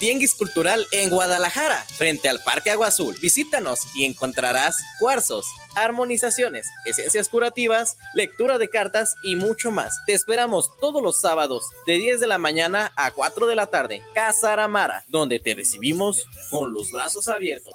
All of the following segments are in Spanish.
Tianguis Cultural en Guadalajara, frente al Parque Agua Azul. Visítanos y encontrarás cuarzos, armonizaciones, esencias curativas, lectura de cartas y mucho más. Te esperamos todos los sábados de 10 de la mañana a 4 de la tarde. Casa Aramara, donde te recibimos con los brazos abiertos.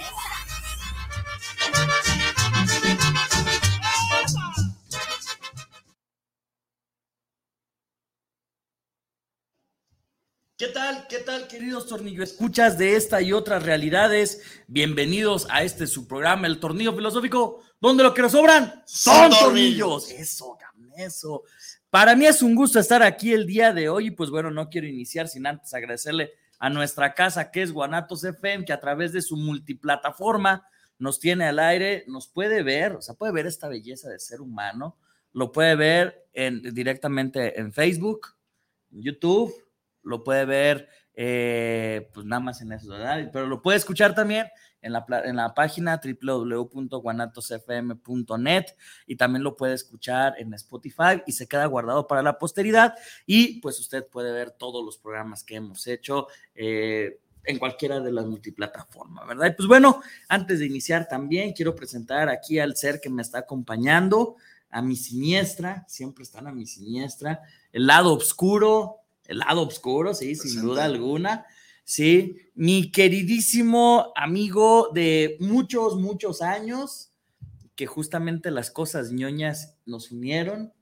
¿Qué tal? ¿Qué tal, queridos tornillo escuchas de esta y otras realidades? Bienvenidos a este su programa, El Tornillo Filosófico, donde lo que nos sobran son, tornillos. Eso, eso. Para mí es un gusto estar aquí el día de hoy y pues bueno, no quiero iniciar sin antes agradecerle a nuestra casa que es Guanatos FM, que a través de su multiplataforma nos tiene al aire, nos puede ver, o sea, puede ver esta belleza de ser humano, lo puede ver en, directamente en Facebook, en YouTube, lo puede ver eh, pues nada más en eso, ¿verdad? Pero lo puede escuchar también en la, en la página www.guanatosfm.net y también lo puede escuchar en Spotify y se queda guardado para la posteridad y pues usted puede ver todos los programas que hemos hecho. Eh, en cualquiera de las multiplataformas, ¿verdad? Y pues bueno, antes de iniciar también quiero presentar aquí al ser que me está acompañando, a mi siniestra, siempre están a mi siniestra, el lado oscuro, el lado oscuro, sí, sin duda alguna, sí, mi queridísimo amigo de muchos, muchos años, que justamente las cosas ñoñas nos unieron,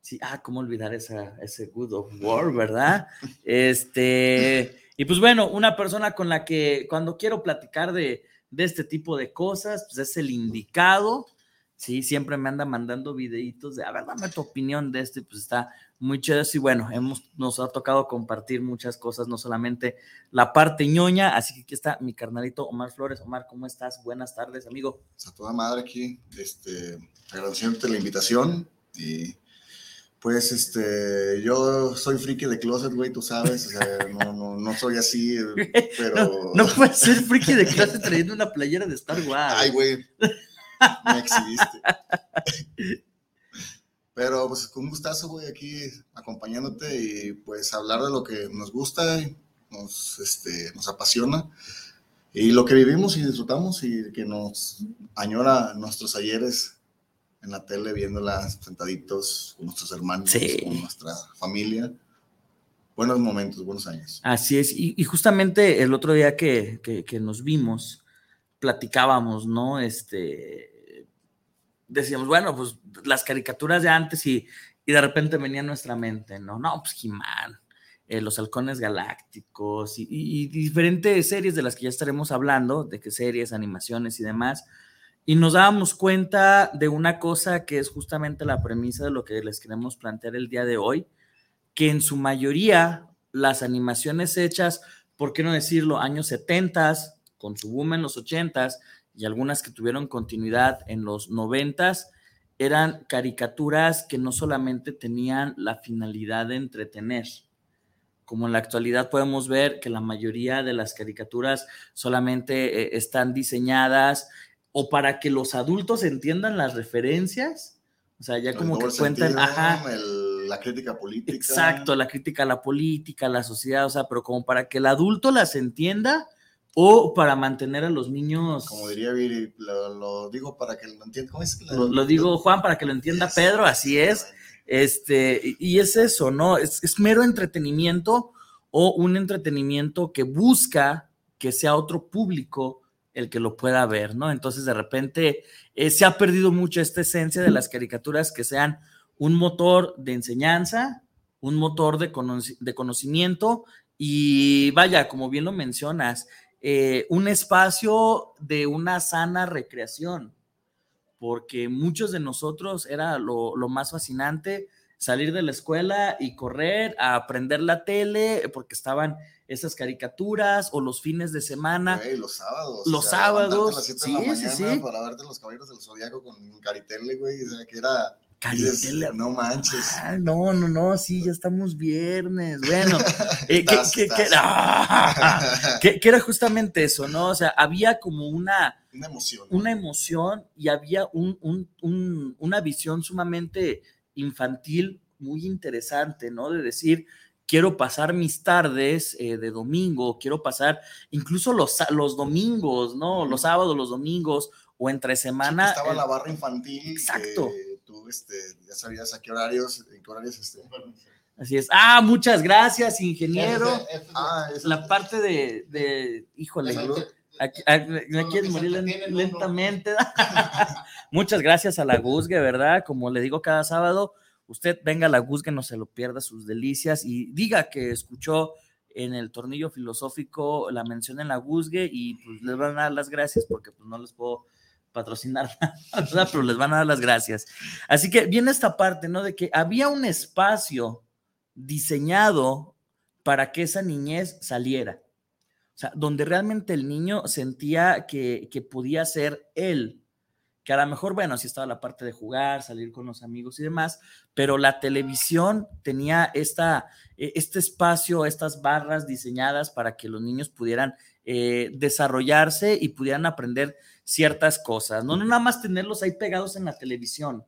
sí, ah, cómo olvidar esa, ese Good of War, ¿verdad? Este... Y pues bueno, una persona con la que cuando quiero platicar de, este tipo de cosas, pues es el indicado. Sí, siempre me anda mandando videitos de, a ver, dame tu opinión de esto y pues está muy chido. Y bueno, hemos, nos ha tocado compartir muchas cosas, no solamente la parte ñoña. Así que aquí está mi carnalito Omar Flores. Omar, ¿cómo estás? Buenas tardes, amigo. A toda madre aquí, este, agradeciéndote la invitación y pues este, yo soy friki de closet, güey, tú sabes, o sea, no, no, no soy así, pero... No, puedes ser friki de closet trayendo una playera de Star Wars. Ay, güey, me exhibiste. Pero pues con un gustazo, güey, aquí acompañándote y pues hablar de lo que nos gusta, nos, este, nos apasiona y lo que vivimos y disfrutamos y que nos añora nuestros ayeres en la tele viéndolas sentaditos con nuestros hermanos, con nuestra familia. Buenos momentos, buenos años. Así es, y, justamente el otro día que, que, nos vimos, platicábamos, ¿no? Este, decíamos, bueno, pues las caricaturas de antes y, y de repente venía a nuestra mente, ¿no? No, pues Jimán, eh, los halcones galácticos y, y, diferentes series de las que ya estaremos hablando, de qué series, animaciones y demás y nos dábamos cuenta de una cosa que es justamente la premisa de lo que les queremos plantear el día de hoy, que en su mayoría las animaciones hechas, ¿por qué no decirlo?, años 70, con su boom en los 80 y algunas que tuvieron continuidad en los 90, eran caricaturas que no solamente tenían la finalidad de entretener, como en la actualidad podemos ver que la mayoría de las caricaturas solamente eh, están diseñadas o para que los adultos entiendan las referencias. O sea, ya como que cuentan, ajá. la crítica política. Exacto, la crítica a la política, a la sociedad, o sea, pero como para que el adulto las entienda o para mantener a los niños. Como diría Viri, lo, digo para que lo entienda. ¿Cómo es? Lo, digo Juan para que lo entienda Pedro, así es. Este, y es eso, ¿no? Es, es mero entretenimiento o un entretenimiento que busca que sea otro público el que lo pueda ver, ¿no? Entonces, de repente, eh, se ha perdido mucho esta esencia de las caricaturas que sean un motor de enseñanza, un motor de, conocimiento y vaya, como bien lo mencionas, eh, un espacio de una sana recreación, porque muchos de nosotros era lo, más fascinante salir de la escuela y correr a aprender la tele, porque estaban esas caricaturas o los fines de semana. los sábados. Los sábados. sí, sí, sí. Para verte los caballeros del zodiaco con Caritele, güey. O sea, que era. No manches. Ah, no, no, no, sí, ya estamos viernes. Bueno, eh, que, era justamente eso, ¿no? O sea, había como una. Una emoción. Una emoción y había un, un, una visión sumamente infantil muy interesante, ¿no? De decir, quiero pasar mis tardes eh, de domingo, quiero pasar incluso los, los domingos, ¿no? Los sábados, los domingos o entre semana. estaba la barra infantil. Exacto. Tú este, ya sabías a qué horarios, en qué horarios este. Así es. Ah, muchas gracias, ingeniero. Ah, la parte de, de híjole, aquí, me quieres morir lentamente. muchas gracias a la Guzgue, ¿verdad? Como le digo cada sábado, usted venga a la Guzgue, no se lo pierda sus delicias y diga que escuchó en el tornillo filosófico la mención en la Guzgue y pues les van a dar las gracias porque pues no les puedo patrocinar nada, pero les van a dar las gracias. Así que viene esta parte, ¿no? De que había un espacio diseñado para que esa niñez saliera. O sea, donde realmente el niño sentía que, que podía ser él, que a lo mejor, bueno, sí estaba la parte de jugar, salir con los amigos y demás, pero la televisión tenía esta, e, este espacio, estas barras diseñadas para que los niños pudieran eh, desarrollarse y pudieran aprender ciertas cosas, no, no nada más tenerlos ahí pegados en la televisión,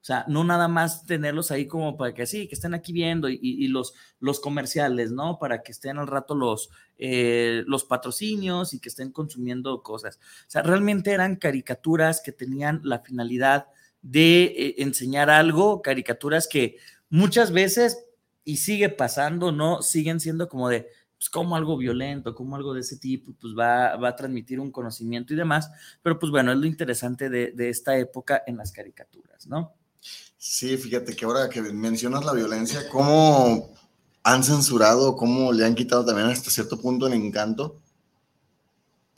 o sea, no nada más tenerlos ahí como para que sí, que estén aquí viendo y, los, los comerciales, ¿no? Para que estén al rato los, eh, los patrocinios y que estén consumiendo cosas. O sea, realmente eran caricaturas que tenían la finalidad de eh, enseñar algo, caricaturas que muchas veces, y sigue pasando, ¿no? Siguen siendo como de, pues como algo violento, como algo de ese tipo, pues va, va, a transmitir un conocimiento y demás, pero pues bueno, es lo interesante de, de esta época en las caricaturas, ¿no? Sí, fíjate que ahora que mencionas la violencia, ¿cómo han censurado, cómo le han quitado también hasta cierto punto el encanto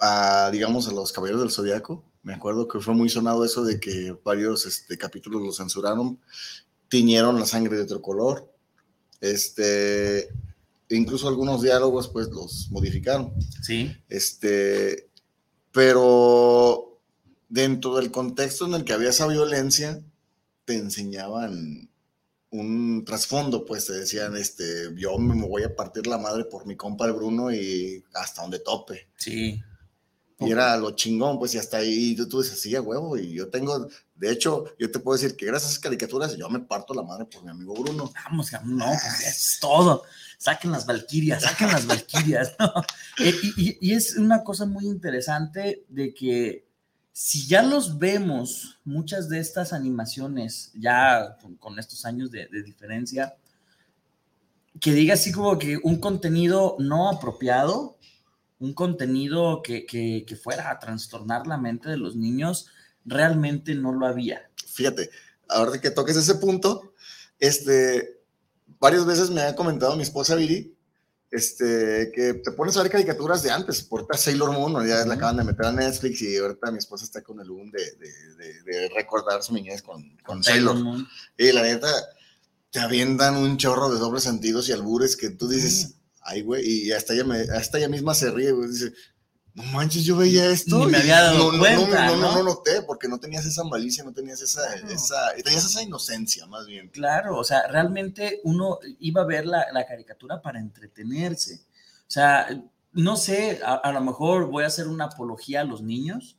a, digamos, a los Caballeros del Zodiaco? Me acuerdo que fue muy sonado eso de que varios este, capítulos lo censuraron, tiñeron la sangre de otro color, este, incluso algunos diálogos pues los modificaron. Sí. Este, pero dentro del contexto en el que había esa violencia, te enseñaban un trasfondo, pues te decían, este, yo me voy a partir la madre por mi compa el Bruno y hasta donde tope. Sí. Y era lo chingón, pues, y hasta ahí tú, tú dices, sí, a huevo, y yo tengo, de hecho, yo te puedo decir que gracias a esas caricaturas yo me parto la madre por mi amigo Bruno. Vamos, no, pues es todo. Saquen las valquirias, saquen las valquirias, ¿no? Eh, y es una cosa muy interesante de que si ya los vemos, muchas de estas animaciones, ya con, estos años de, diferencia, que diga así como que un contenido no apropiado, un contenido que, que, fuera a trastornar la mente de los niños, realmente no lo había. Fíjate, ahora que toques ese punto, este, varias veces me ha comentado mi esposa Viri este, que te pones a ver caricaturas de antes, por Sailor Moon, ya la acaban de meter a Netflix y ahorita mi esposa está con el boom de, de, de, recordar su niñez con, con Sailor. Moon. Y la neta, te avientan un chorro de dobles sentidos y albures que tú dices, ay, güey, y hasta ella, me, hasta ella misma se ríe, güey, dice, no manches, yo veía esto. me había dado no, cuenta, no, no, no, noté, porque no tenías esa malicia, no tenías esa, esa, tenías esa inocencia, más bien. Claro, o sea, realmente uno iba a ver la, la caricatura para entretenerse. O sea, no sé, a, a, lo mejor voy a hacer una apología a los niños,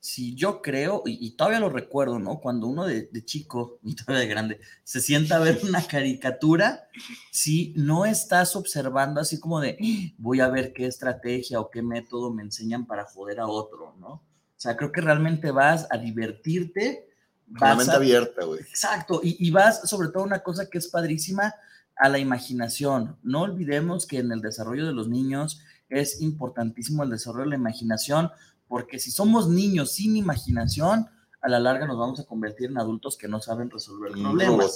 si yo creo, y, todavía lo recuerdo, ¿no? Cuando uno de, chico, y todavía de grande, se sienta a ver una caricatura, si no estás observando así como de, voy a ver qué estrategia o qué método me enseñan para joder a otro, ¿no? O sea, creo que realmente vas a divertirte. Con la mente abierta, güey. Exacto, y, y vas sobre todo una cosa que es padrísima, a la imaginación. No olvidemos que en el desarrollo de los niños es importantísimo el desarrollo de la imaginación, porque si somos niños sin imaginación, a la larga nos vamos a convertir en adultos que no saben resolver problemas.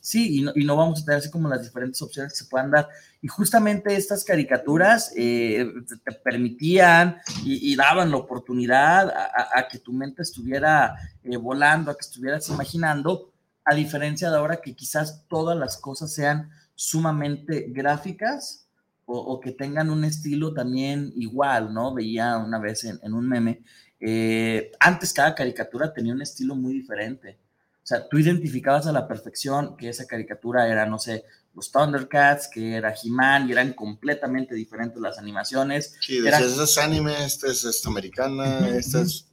Sí, y no, y no, vamos a tener así como las diferentes opciones que se puedan dar. Y justamente estas caricaturas eh, te permitían y, daban la oportunidad a, que tu mente estuviera eh, volando, a que estuvieras imaginando a diferencia de ahora que quizás todas las cosas sean sumamente gráficas o, que tengan un estilo también igual, ¿no? Veía una vez en, un meme, eh, antes cada caricatura tenía un estilo muy diferente. O sea, tú identificabas a la perfección que esa caricatura era, no sé, los Thundercats, que era He-Man, y eran completamente diferentes las animaciones. Sí, decías, este es anime, esta es, americana, esta es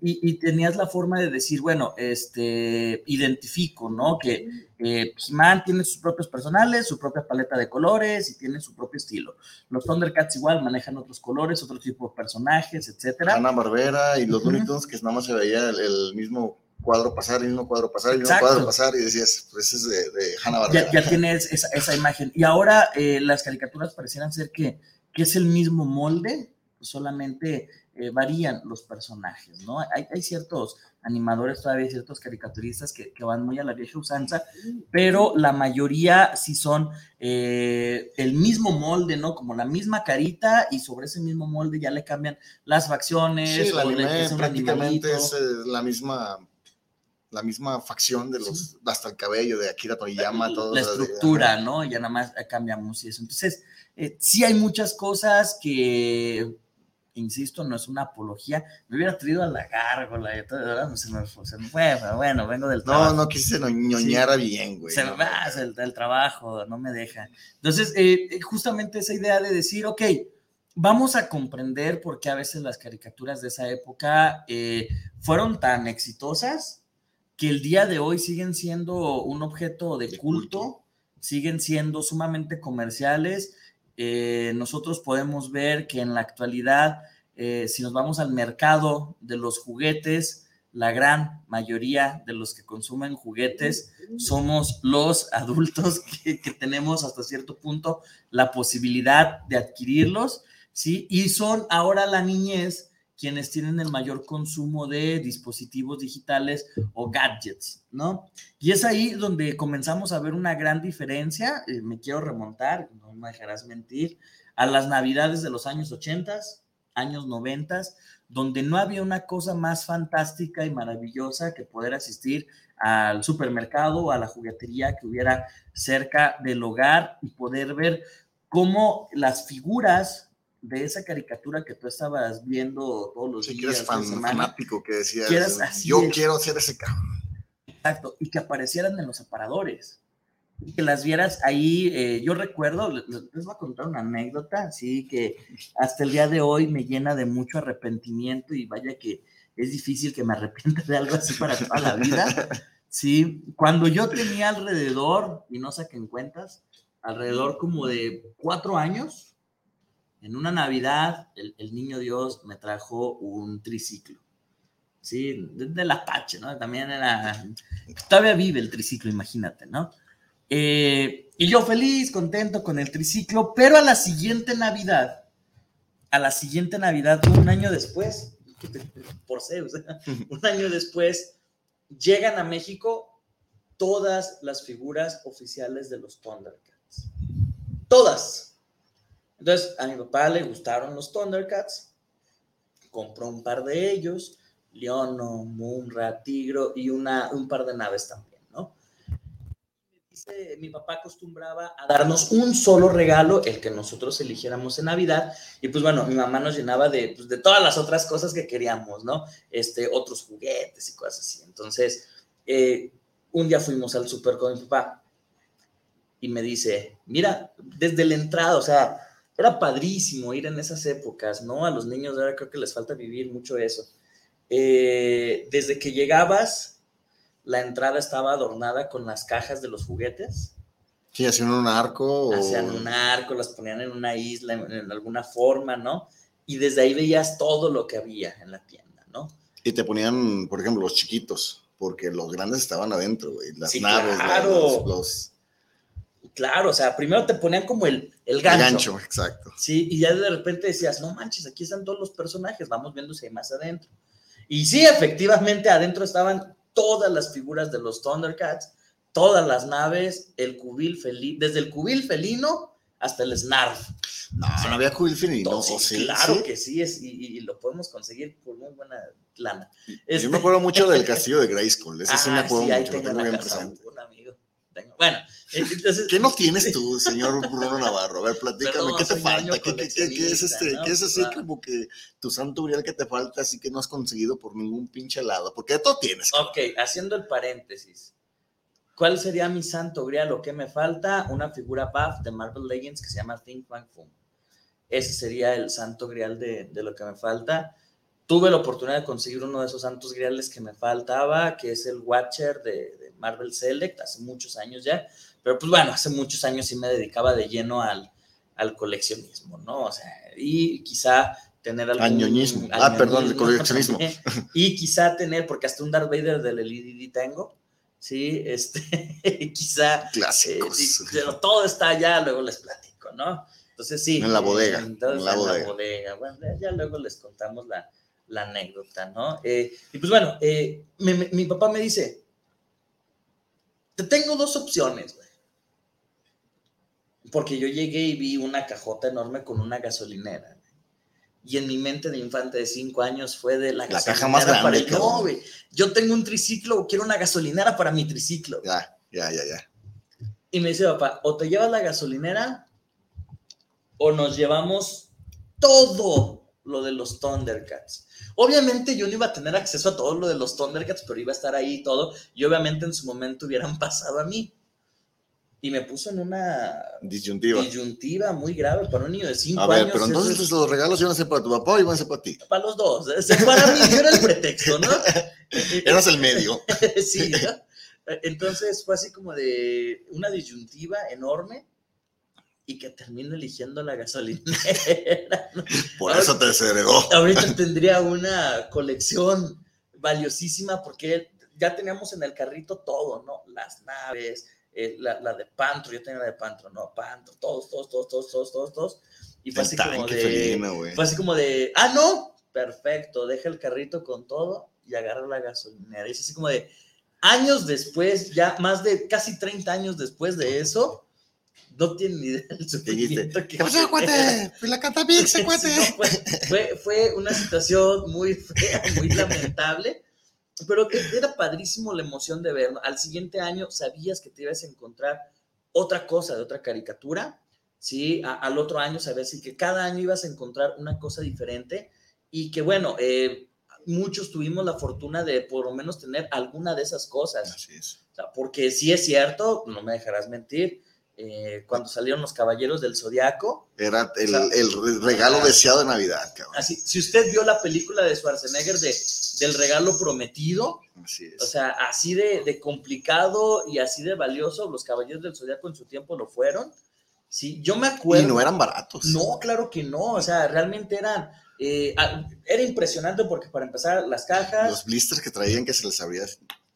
y, tenías la forma de decir, bueno, este, identifico, ¿no? Que eh, He-Man tiene sus propios personales, su propia paleta de colores y tiene su propio estilo. Los Thundercats igual manejan otros colores, otro tipo de personajes, etcétera. Ana Barbera y los uh que nada más se veía el, mismo cuadro pasar, el mismo cuadro pasar, el mismo cuadro pasar y decías, pues es de, de Hanna Barbera. Ya, tienes esa, esa, imagen. Y ahora eh, las caricaturas parecieran ser que, que es el mismo molde, solamente eh, varían los personajes, ¿no? Hay, hay, ciertos animadores, todavía ciertos caricaturistas que, que, van muy a la vieja usanza, pero la mayoría sí son eh, el mismo molde, ¿no? Como la misma carita y sobre ese mismo molde ya le cambian las facciones. Sí, el anime prácticamente es eh, la misma la misma facción de los, hasta el cabello de Akira Toriyama, todo. La estructura, ¿no? Ya nada más cambiamos y eso. Entonces, sí hay muchas cosas que insisto, no es una apología. Me hubiera traído a la gárgola y todo, ¿verdad? Se me, se me fue, pero bueno, vengo del trabajo. No, no quise ñoñara bien, güey. Se me va el, trabajo, no me deja. Entonces, eh, eh, justamente esa idea de decir, ok, vamos a comprender por qué a veces las caricaturas de esa época eh, fueron tan exitosas que el día de hoy siguen siendo un objeto de, culto, siguen siendo sumamente comerciales eh, nosotros podemos ver que en la actualidad, eh, si nos vamos al mercado de los juguetes, la gran mayoría de los que consumen juguetes somos los adultos que, tenemos hasta cierto punto la posibilidad de adquirirlos, ¿sí? Y son ahora la niñez quienes tienen el mayor consumo de dispositivos digitales o gadgets, ¿no? Y es ahí donde comenzamos a ver una gran diferencia, eh, me quiero remontar, no me dejarás mentir, a las navidades de los años 80, años 90, donde no había una cosa más fantástica y maravillosa que poder asistir al supermercado o a la juguetería que hubiera cerca del hogar y poder ver cómo las figuras de esa caricatura que tú estabas viendo todos los días. Que fanático, que decías, yo quiero ser ese cabrón. Exacto, y que aparecieran en los aparadores. Y que las vieras ahí, eh, yo recuerdo, les, voy a contar una anécdota, así que hasta el día de hoy me llena de mucho arrepentimiento y vaya que es difícil que me arrepienta de algo así para toda la vida. Sí, cuando yo tenía alrededor, y no saquen cuentas, alrededor como de cuatro años, en una Navidad, el, niño Dios me trajo un triciclo. Sí, de, la Apache, ¿no? También era. Todavía vive el triciclo, imagínate, ¿no? Eh, y yo feliz, contento con el triciclo, pero a la siguiente Navidad, a la siguiente Navidad, un año después, por Zeus, un año después, llegan a México todas las figuras oficiales de los Thundercats. Todas entonces, a mi papá le gustaron los Thundercats, compró un par de ellos, Leono, Moonra, Tigro y una, un par de naves también, ¿no? Mi papá acostumbraba a darnos un solo regalo, el que nosotros eligiéramos en Navidad, y pues bueno, mi mamá nos llenaba de, pues, de todas las otras cosas que queríamos, ¿no? Este, otros juguetes y cosas así. Entonces, eh, un día fuimos al súper con mi papá y me dice, mira, desde la entrada, o sea, era padrísimo ir en esas épocas, ¿no? A los niños ahora creo que les falta vivir mucho eso. Eh, desde que llegabas, la entrada estaba adornada con las cajas de los juguetes. Sí, hacían un arco. Hacían un arco, las ponían en una isla, en, alguna forma, ¿no? Y desde ahí veías todo lo que había en la tienda, ¿no? Y te ponían, por ejemplo, los chiquitos, porque los grandes estaban adentro, güey. Las naves, claro. los Claro, o sea, primero te ponían como el, el gancho. El gancho, exacto. Sí, y ya de repente decías, no manches, aquí están todos los personajes, vamos viendo si hay más adentro. Y sí, efectivamente, adentro estaban todas las figuras de los Thundercats, todas las naves, el cubil felino, desde el cubil felino hasta el Snarf. No, no había Quilfin y no, Todo, sí, claro ¿Sí? que sí, es, y, y- y lo podemos conseguir por muy buena lana. Yo Este- me acuerdo mucho del castillo de Grayskull, ese sí me Ah, acuerdo sí, ahí lo tengo bien presente. amigo. Tengo- Bueno, entonces... ¿Qué no tienes tú, señor Bruno Navarro? A ver, platícame, Perdón, ¿qué te falta? ¿Qué, qué- qué- qué es este? ¿no? ¿Qué es así va. como que tu santo grial que te falta, así que no has conseguido por ningún pinche lado? Porque de todo tienes. Ok, haciendo el paréntesis. ¿Cuál sería mi santo grial o qué me falta? Una figura buff de Marvel Legends que se llama Think Bang Fum. Ese sería el santo grial de, de lo que me falta. Tuve la oportunidad de conseguir uno de esos santos griales que me faltaba, que es el Watcher de, de Marvel Select, hace muchos años ya. Pero pues bueno, hace muchos años sí me dedicaba de lleno al, al coleccionismo, ¿no? O sea, y quizá tener algún... Al ñoñismo. al Ah, perdón, el coleccionismo. Y quizá tener, porque hasta un Darth Vader del LED tengo, ¿sí? Este, quizá... Clásicos. eh, pero todo está allá, luego les platico, ¿no? Entonces sí. En la bodega, entonces, en la en bodega. la bodega. Bueno, ya, ya luego les contamos la, la anécdota, ¿no? Eh, y pues bueno, eh, me- me- mi papá me dice, te tengo dos opciones, güey. Porque yo llegué y vi una cajota enorme con una gasolinera. Y en mi mente de infante de cinco años fue de la, La caja más gasolinera para grande, el- No, güey. Yo tengo un triciclo, quiero una gasolinera para mi triciclo. Ya, ya, ya, ya. Y me dice papá, o te llevas la gasolinera o nos llevamos todo lo de los Thundercats. Obviamente yo no iba a tener acceso a todo lo de los Thundercats, pero iba a estar ahí y todo. Y obviamente en su momento hubieran pasado a mí. Y me puso en una Disyuntiva. disyuntiva muy grave para un niño de 5 A años. ver, pero entonces es los regalos iban a ser para tu papá o iban a ser para ti. para los dos. Para mí yo era el pretexto, ¿no? Eras el medio. sí, ¿no? Entonces fue así como de una disyuntiva enorme y que termino eligiendo la gasolinera. Por eso te desheredó. Ahorita tendría una colección valiosísima porque ya teníamos en el carrito todo, ¿no? Las naves, eh, la, la de Pantro, yo tenía la de Pantro, ¿no? Pantro, todos, todos, todos, todos, todos, todos, todos. Y fue El así como de... Fue así como de, ah, no, perfecto, deja el carrito con todo y agarra la gasolinera. Y es así como de, años después, ya más de casi 30 años después de eso, no tienen ni idea del sufrimiento que ¿Qué pasó, cuate? Pues la canta Pizza, cuate. No, fue, fue, fue una situación muy fea, muy lamentable, pero que era padrísimo la emoción de verlo. Al siguiente año sabías que te ibas a encontrar otra cosa de otra caricatura, ¿sí? A- al otro año sabías que cada año ibas a encontrar una cosa diferente y que, bueno, eh, muchos tuvimos la fortuna de por lo menos tener alguna de esas cosas. Así es. O sea, porque sí es cierto, no me dejarás mentir, eh, cuando salieron los Caballeros del Zodiaco, Era el, O sea, el regalo ah. deseado de Navidad, cabrón. Así, si usted vio la película de Schwarzenegger de, del regalo prometido, Así es. o sea, así de, de complicado y así de valioso, los Caballeros del Zodiaco en su tiempo lo fueron. Sí, yo me acuerdo. y no eran baratos. No, claro que no, o sea, realmente eran. eh, ah, era impresionante porque para empezar, las cajas Los blisters que traían que se les abría.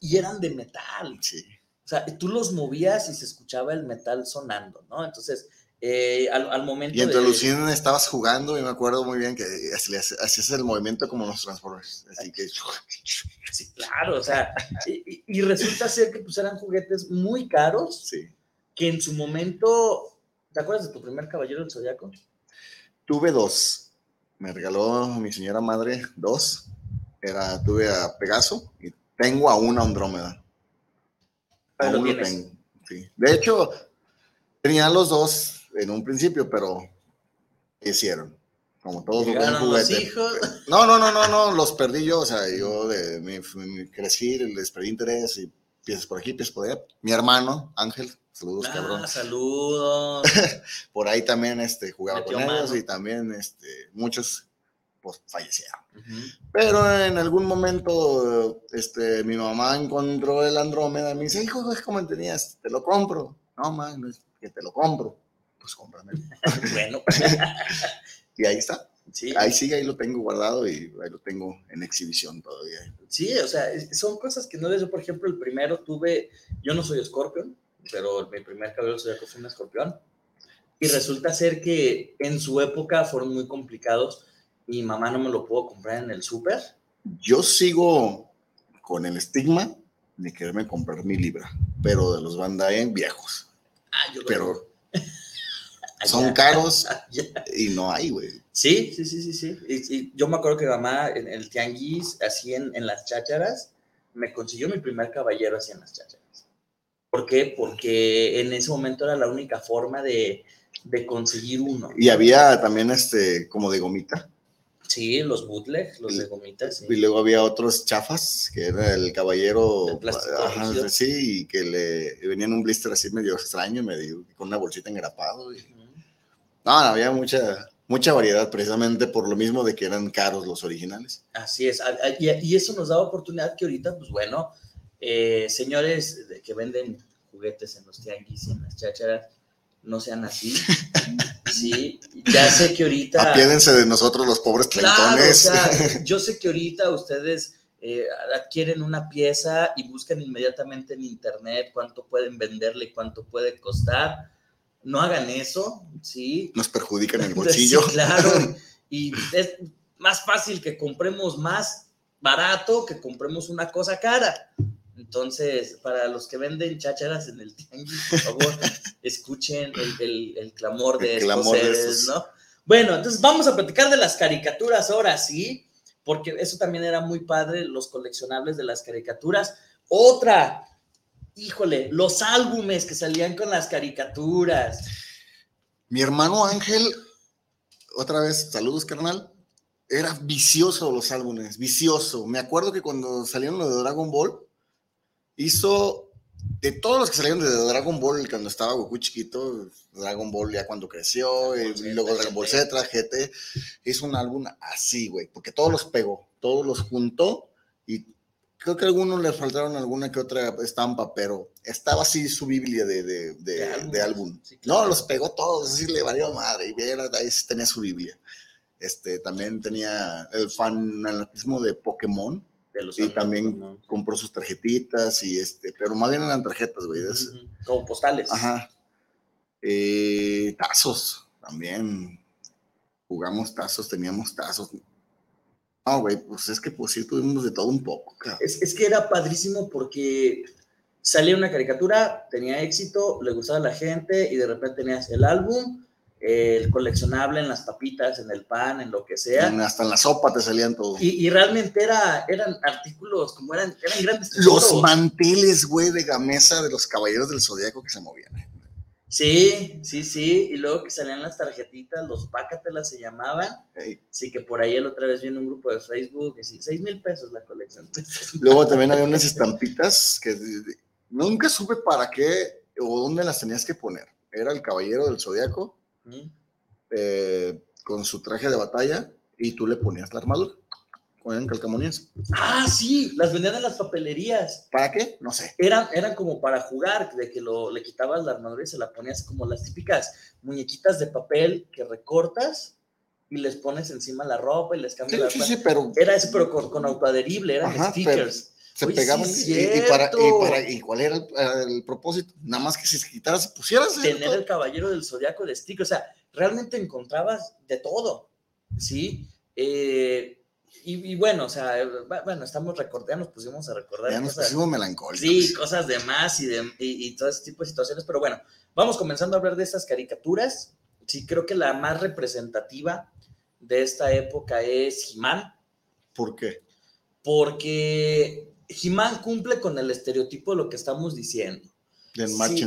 y eran de metal. Sí. Sea, tú los movías y se escuchaba el metal sonando, ¿no? Entonces, eh, al, al momento Y entre de... Lucien estabas jugando y me acuerdo muy bien que hacías el movimiento como los Transformers. Así que Sí, claro, o sea, y, resulta ser que pues eran juguetes muy caros sí. que en su momento, ¿te acuerdas de tu primer caballero del zodiaco? Tuve dos. Me regaló mi señora madre dos. Era, tuve a Pegaso y tengo a una Andrómeda. Pero Aún lo tienes. tengo. Sí. De hecho, tenían los dos en un principio, pero ¿qué hicieron? Como todos los Llegaron los juguete. hijos. No, no, no, no, no, los perdí yo, o sea, yo de, me, me crecí, les perdí interés y piezas por aquí, piezas por allá. Mi hermano, Ángel, saludos, Ah, cabrón. saludos. Por ahí también este, jugaba Metió con ellos mano. y también este, muchos pues, fallecieron. Ujú. Pero en algún momento este, mi mamá encontró el Andrómeda y me dice, hijo, es como tenías, te lo compro. No, man, no es que te lo compro. Pues cómprame. Bueno, y ahí está. sí, Ahí sigue, ahí lo tengo guardado y ahí lo tengo en exhibición todavía. sí, o sea, son cosas que no les por ejemplo, el primero tuve, yo no soy Scorpion, pero mi primer caballero del zodiaco fue un escorpión. Y resulta ser que en su época fueron muy complicados. Mi mamá no me lo pudo comprar en el súper. Yo sigo con el estigma de quererme comprar mi libra, pero de los Bandai viejos. Ah, yo lo Pero son caros y no hay, güey. Sí, sí, sí, sí, sí. Y, yo me acuerdo que mamá en el tianguis, así en, en las chácharas, me consiguió mi primer caballero así en las chácharas. ¿Por qué? Porque en ese momento era la única forma de, de conseguir uno. Y había también este, como de gomita. Sí, los bootleg, los de gomitas. Sí. Y luego había otros chafas, que era el caballero. Ajá, sí, y que le venían un blister así medio extraño, medio, con una bolsita engrapado. Y... No, había mucha, mucha variedad, precisamente por lo mismo de que eran caros los originales. Así es, y, eso nos da oportunidad que ahorita, pues bueno, eh, señores que venden juguetes en los tianguis y en las chácharas, no sean así. Sí, ya sé que ahorita. Apiédense de nosotros los pobres treintones. yo sé que ahorita ustedes eh, adquieren una pieza y buscan inmediatamente en internet cuánto pueden venderle y cuánto puede costar. No hagan eso, ¿sí? Nos perjudican el bolsillo. claro. Y es más fácil que compremos más barato que compremos una cosa cara. Entonces, para los que venden chácharas en el tianguis, por favor, escuchen el, clamor de estos seres, ¿no? Bueno, entonces vamos a platicar de las caricaturas ahora, ¿sí? Porque eso también era muy padre, los coleccionables de las caricaturas. Otra, híjole, los álbumes que salían con las caricaturas. Mi hermano Ángel, otra vez, saludos, carnal. Era vicioso los álbumes, vicioso. Me acuerdo que cuando salieron los de Dragon Ball, hizo de todos los que salieron de Dragon Ball cuando estaba Goku chiquito, Dragon Ball ya cuando creció, y luego Dragon Ball Z, GT, hizo un álbum así, güey, porque todos los pegó, todos los juntó y creo que a algunos le faltaron alguna que otra estampa, pero estaba así su Biblia de, de, de, álbum. No, los pegó todos, así le valió madre, y ahí tenía su Biblia. Este, también tenía el fanatismo de Pokémon, y también compró sus tarjetitas y este, pero más bien eran tarjetas, güey. Como postales. Ajá. Eh, tazos también. Jugamos tazos, teníamos tazos. No, güey, pues es que pues sí tuvimos de todo un poco. Es, es, que era padrísimo porque salía una caricatura, tenía éxito, le gustaba a la gente y de repente tenías el álbum el coleccionable en las papitas, en el pan, en lo que sea. hasta en la sopa te salían todos. Y, realmente era, eran artículos como eran, eran grandes Los manteles, güey, de gamesa de los caballeros del zodiaco que se movían. Sí, sí, sí. Y luego que salían las tarjetitas, los pácatelas se llamaban. Sí, que por ahí el otra vez viene un grupo de Facebook, que sí, seis mil pesos la colección. Luego también había unas estampitas que nunca supe para qué o dónde las tenías que poner. Era el caballero del zodiaco eh, con su traje de batalla y tú le ponías la armadura. Con calcamonías. Ah, sí, las vendían en las papelerías. ¿Para qué? No sé. Eran, eran como para jugar, de que lo, le quitabas la armadura y se la ponías como las típicas muñequitas de papel que recortas y les pones encima la ropa y les cambias la ropa. Sí, pero... Era eso, pero con, autoadherible, eran stickers se pegaban y, para, y, cuál era el, propósito, nada más que si se quitara, se pusieras. Tener el caballero del zodiaco de stick, o sea, realmente encontrabas de todo, ¿sí? Eh, y, bueno, o sea, eh, bueno, estamos recordando, nos pusimos a recordar. Ya nos pusimos melancólicos. Sí, cosas de más y, de, y, todo ese tipo de situaciones, pero bueno, vamos comenzando a hablar de esas caricaturas. Sí, creo que la más representativa de esta época es He-Man. ¿Por qué? Porque He-Man cumple con el estereotipo de lo que estamos diciendo.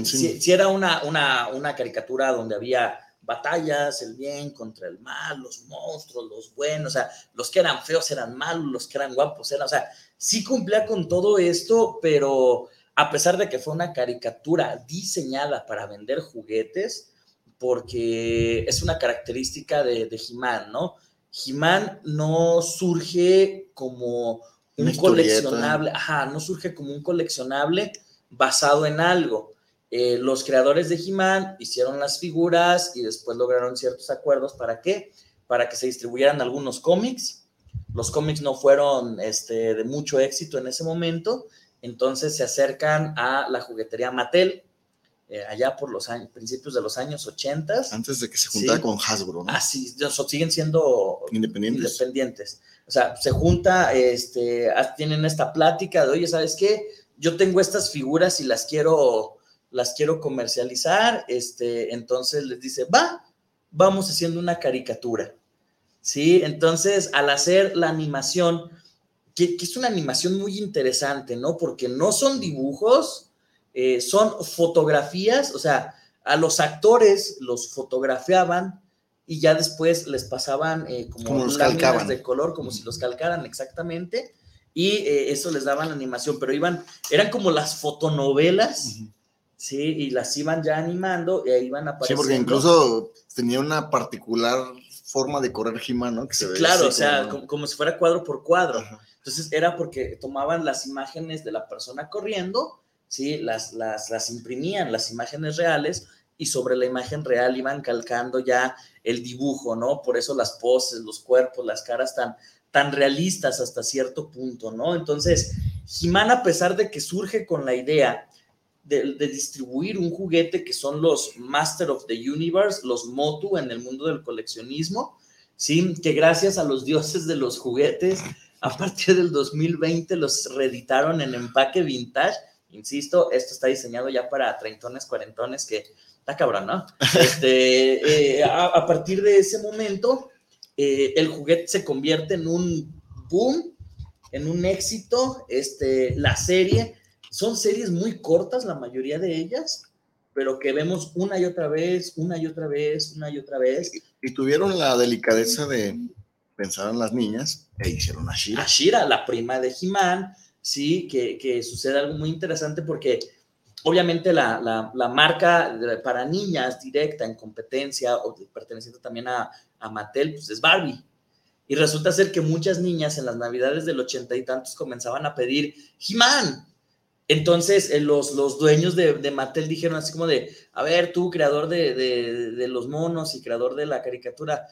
si, si, era una, una, una, caricatura donde había batallas, el bien contra el mal, los monstruos, los buenos, o sea, los que eran feos eran malos, los que eran guapos eran, o sea, sí cumplía con todo esto, pero a pesar de que fue una caricatura diseñada para vender juguetes, porque es una característica de, de He-Man, ¿no? He-Man no surge como un coleccionable, ajá, no surge como un coleccionable basado en algo. Eh, los creadores de He-Man hicieron las figuras y después lograron ciertos acuerdos. ¿Para qué? Para que se distribuyeran algunos cómics. Los cómics no fueron este, de mucho éxito en ese momento, entonces se acercan a la juguetería Mattel, eh, allá por los años, principios de los años 80. Antes de que se juntara con Hasbro, ¿no? Ah, sí, siguen siendo independientes. independientes. O sea, se junta, este, tienen esta plática de, oye, ¿sabes qué? Yo tengo estas figuras y las quiero, las quiero comercializar, este, entonces les dice, va, vamos haciendo una caricatura. ¿Sí? Entonces, al hacer la animación, que, es una animación muy interesante, ¿no? Porque no son dibujos, eh, son fotografías, o sea, a los actores los fotografiaban y ya después les pasaban eh, como, los láminas de color, como si los calcaran exactamente, y eh, eso les daban la animación, pero iban, eran como las fotonovelas, ¿sí? Y las iban ya animando y ahí iban apareciendo. Sí, porque incluso tenía una particular forma de correr he ¿no? claro, o sea, como... si fuera cuadro por cuadro. Entonces era porque tomaban las imágenes de la persona corriendo, ¿sí? Las, las, las imprimían, las imágenes reales, y sobre la imagen real iban calcando ya el dibujo, ¿no? Por eso las poses, los cuerpos, las caras tan, tan realistas hasta cierto punto, ¿no? Entonces, Jimán, a pesar de que surge con la idea de, distribuir un juguete que son los Master of the Universe, los Motu en el mundo del coleccionismo, ¿sí? Que gracias a los dioses de los juguetes, a partir del 2020 los reeditaron en empaque vintage. Insisto, esto está diseñado ya para treintones, cuarentones que está cabrón, ¿no? Este, eh, a, partir de ese momento, eh, el juguete se convierte en un boom, en un éxito. Este, la serie, son series muy cortas, la mayoría de ellas, pero que vemos una y otra vez, una y otra vez, una y otra vez. Y, tuvieron la delicadeza de pensar en las niñas e hicieron a Shira. A Shira, la prima de He-Man, sí, que, sucede algo muy interesante porque obviamente la, marca para niñas directa en competencia o perteneciendo también a, Mattel, pues es Barbie. Y resulta ser que muchas niñas en las navidades del ochenta y tantos comenzaban a pedir He-Man. Entonces, eh, los, los dueños de, de, Mattel dijeron así como de, a ver, tú, creador de, de, los monos y creador de la caricatura,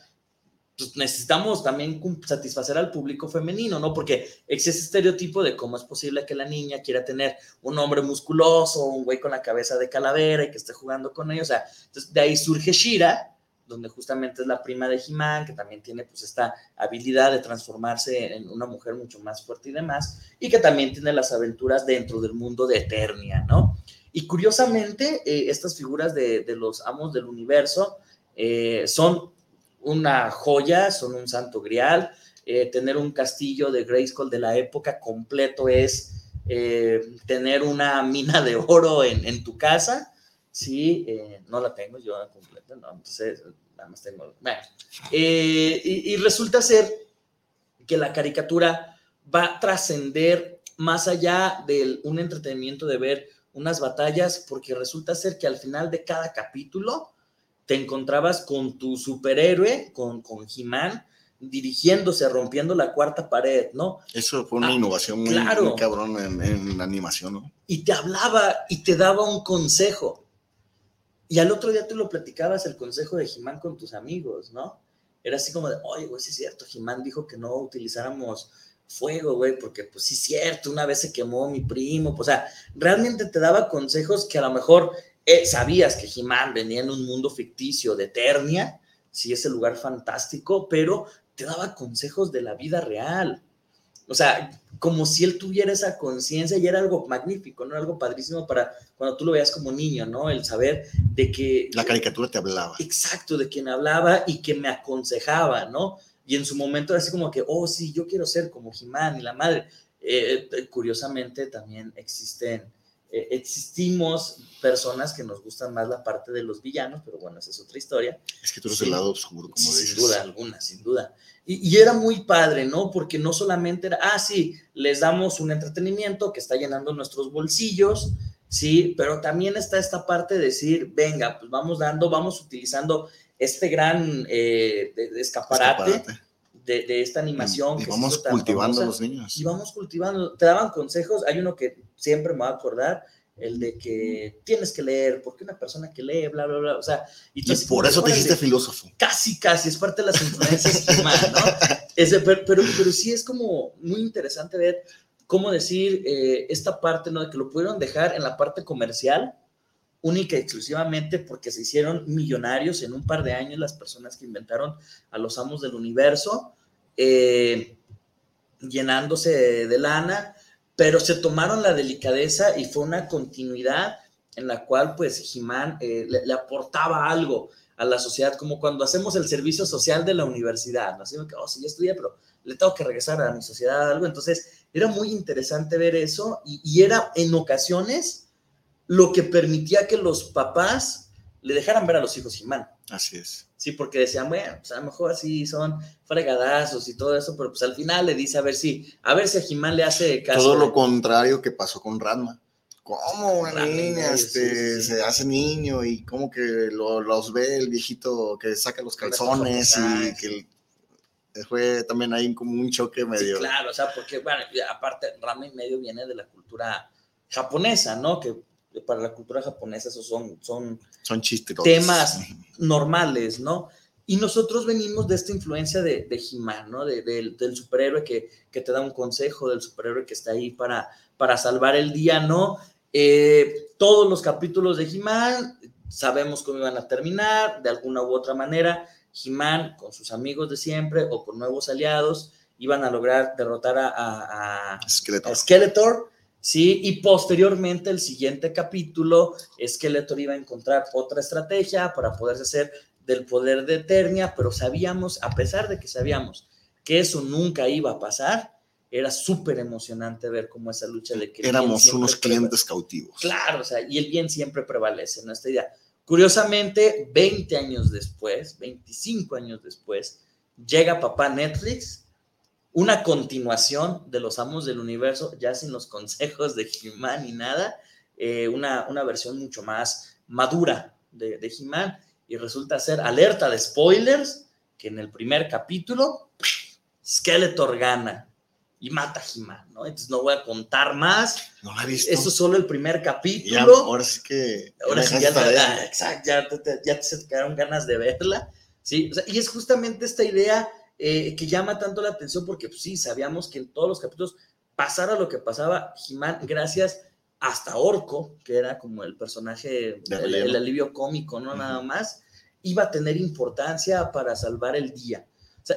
pues necesitamos también satisfacer al público femenino, ¿no? Porque existe ese estereotipo de cómo es posible que la niña quiera tener un hombre musculoso, un güey con la cabeza de calavera y que esté jugando con ellos. O sea, entonces de ahí surge Shira, donde justamente es la prima de He-Man, que también tiene pues esta habilidad de transformarse en una mujer mucho más fuerte y demás, y que también tiene las aventuras dentro del mundo de Eternia, ¿no? Y curiosamente, eh, estas figuras de, de, los amos del universo eh, son una joya, son un santo grial. Eh, tener un castillo de Grayskull de la época completo es eh, tener una mina de oro en, tu casa. Sí, eh, no la tengo yo completa, ¿no? Entonces, nada más tengo. Bueno, y, y resulta ser que la caricatura va a trascender más allá de un entretenimiento de ver unas batallas, porque resulta ser que al final de cada capítulo te encontrabas con tu superhéroe, con, con He-Man, dirigiéndose, rompiendo la cuarta pared, ¿no? Eso fue una ah, innovación muy, cabrón en, la animación, ¿no? Y te hablaba y te daba un consejo. Y al otro día tú lo platicabas el consejo de He-Man con tus amigos, ¿no? Era así como de, oye, güey, sí es cierto, He-Man dijo que no utilizáramos fuego, güey, porque pues sí es cierto, una vez se quemó mi primo, pues, o sea, realmente te daba consejos que a lo mejor eh, sabías que He-Man venía en un mundo ficticio de Eternia, sí, ese lugar fantástico, pero te daba consejos de la vida real. O sea, como si él tuviera esa conciencia y era algo magnífico, ¿no? Algo padrísimo para cuando tú lo veas como niño, ¿no? El saber de que... La caricatura te hablaba. Exacto, de quien hablaba y que me aconsejaba, ¿no? Y en su momento era así como que, oh, sí, yo quiero ser como He-Man y la madre. Eh, curiosamente también existen eh, existimos personas que nos gustan más la parte de los villanos, pero bueno, esa es otra historia. Es que tú eres el lado oscuro, como dices. Sin duda alguna, sin duda. Y, era muy padre, ¿no? Porque no solamente era, ah, sí, les damos un entretenimiento que está llenando nuestros bolsillos, sí, pero también está esta parte de decir, venga, pues vamos dando, vamos utilizando este gran eh, escaparate, De, esta animación. Y, vamos cultivando a los niños. Y vamos cultivando. Te daban consejos. Hay uno que siempre me va a acordar, el de que tienes que leer, porque una persona que lee, bla, bla, bla, o sea... Y, por eso te hiciste filósofo. Casi, casi, es parte de las influencias humanas, ¿no? pero, pero, pero, sí es como muy interesante ver cómo decir eh, esta parte, ¿no? De que lo pudieron dejar en la parte comercial, única y exclusivamente porque se hicieron millonarios en un par de años las personas que inventaron a los amos del universo, eh, llenándose de lana, pero se tomaron la delicadeza y fue una continuidad en la cual pues Jimán eh, le, aportaba algo a la sociedad, como cuando hacemos el servicio social de la universidad, ¿no? Así que, oh, sí, yo estudié, pero le tengo que regresar a mi sociedad algo, entonces era muy interesante ver eso y, y era en ocasiones lo que permitía que los papás le dejaran ver a los hijos Jimán. Así es. Sí, porque decían, bueno, pues a lo mejor así son fregadazos y todo eso, pero pues al final le dice a ver si, a ver si a Jimán le hace caso. Todo lo contrario que pasó con Ranma. ¿Cómo una niña este, se hace niño y cómo que los ve el viejito que saca los calzones y que fue también ahí como un choque medio. Sí, claro, o sea, porque, bueno, aparte, Ranma y medio viene de la cultura japonesa, ¿no? Que para la cultura japonesa esos son, son, son temas normales, ¿no? Y nosotros venimos de esta influencia de, de He-Man, ¿no? De, del superhéroe que, que, te da un consejo, del superhéroe que está ahí para, para salvar el día, ¿no? Eh, todos los capítulos de He-Man sabemos cómo iban a terminar, de alguna u otra manera. He-Man con sus amigos de siempre o con nuevos aliados iban a lograr derrotar a, a, a Skeletor ¿sí? Y posteriormente, el siguiente capítulo, Skeletor iba a encontrar otra estrategia para poderse hacer del poder de Eternia, pero sabíamos, a pesar de que sabíamos que eso nunca iba a pasar, era súper emocionante ver cómo esa lucha de que... Éramos unos clientes cautivos. Claro, o sea, y el bien siempre prevalece, ¿no? Esta idea. Curiosamente, 20 años después, 25 años después, llega papá Netflix una continuación de Los Amos del Universo, ya sin los consejos de He-Man ni nada, eh, una, una, versión mucho más madura de, de He-Man y resulta ser alerta de spoilers, que en el primer capítulo Skeletor gana y mata a He-Man, ¿no? Entonces no voy a contar más. No la he visto. Eso es solo el primer capítulo. ahora sí que... Ahora sí ya, exacto, ya, te, ya te quedaron ganas de verla, ¿sí? y es justamente esta idea eh, que llama tanto la atención porque pues, sí, sabíamos que en todos los capítulos pasara lo que pasaba, Jimán, gracias hasta Orco, que era como el personaje, el, alivio cómico, no nada más, iba a tener importancia para salvar el día.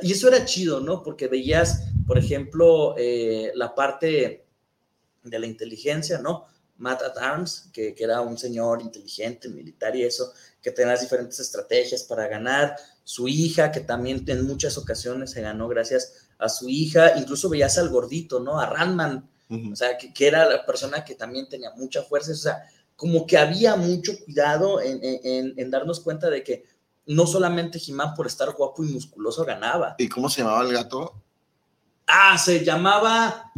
y eso era chido, ¿no? Porque veías, por ejemplo, eh, la parte de la inteligencia, ¿no? Matt at Arms, que, que, era un señor inteligente, militar y eso, que tenía las diferentes estrategias para ganar, su hija, que también en muchas ocasiones se ganó gracias a su hija, incluso veías al gordito, ¿no? A Randman, o sea, que, que, era la persona que también tenía mucha fuerza, o sea, como que había mucho cuidado en, en, en darnos cuenta de que no solamente Jimán por estar guapo y musculoso ganaba. ¿Y cómo se llamaba el gato? Ah, se llamaba...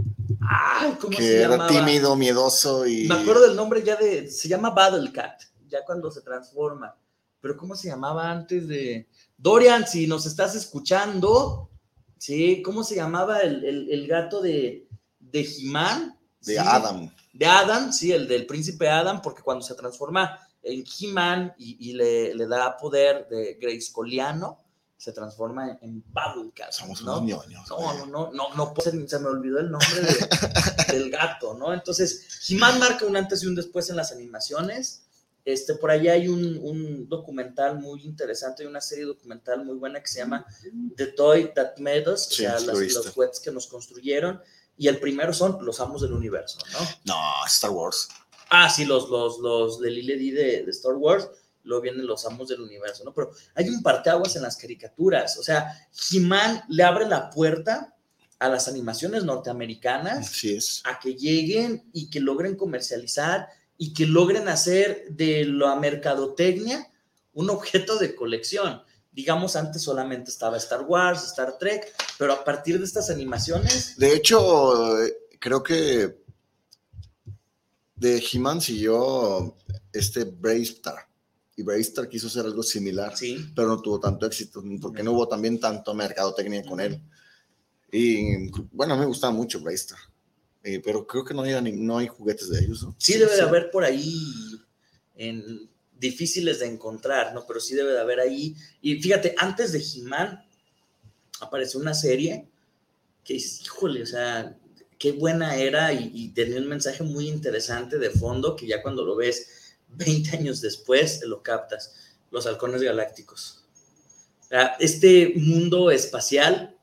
¿cómo que se era tímido, miedoso y... Me acuerdo del nombre ya de... Se llama Battle Cat, ya cuando se transforma. Pero ¿cómo se llamaba antes de...? Dorian, si nos estás escuchando, ¿sí? ¿Cómo se llamaba el, gato de, de Jimán? De Adam. De Adam, sí, el del príncipe Adam, porque cuando se transforma en He-Man y, le, da poder de Grace Coliano, se transforma en, Battlecat. Somos ¿no? unos ñoños. No, no, no, no, no, se me olvidó el nombre del gato, ¿no? Entonces, He-Man marca un antes y un después en las animaciones. Este, por ahí hay un, documental muy interesante, una serie documental muy buena que se llama The Toy That Made Us, o sea, los juguetes que nos construyeron. Y el primero son los amos del universo, ¿no? No, Star Wars. Ah, sí, los, los, los de Lily de, de Star Wars luego vienen los amos del universo, ¿no? Pero hay un parteaguas en las caricaturas, o sea, He-Man le abre la puerta a las animaciones norteamericanas a que lleguen y que logren comercializar y que logren hacer de la mercadotecnia un objeto de colección. Digamos, antes solamente estaba Star Wars, Star Trek, pero a partir de estas animaciones... De hecho, creo que de He-Man siguió este Brave Star. Y Brave Star quiso hacer algo similar, sí. pero no tuvo tanto éxito, porque no hubo también tanto mercadotecnia con él. Y bueno, me gustaba mucho Brave Star. Eh, pero creo que no hay, no hay juguetes de ellos. Sí, debe de haber por ahí en, difíciles de encontrar, ¿no? Pero sí debe de haber ahí. Y fíjate, antes de He-Man apareció una serie que híjole, o sea, qué buena era y, tenía un mensaje muy interesante de fondo que ya cuando lo ves 20 años después lo captas. Los halcones galácticos. Este mundo espacial,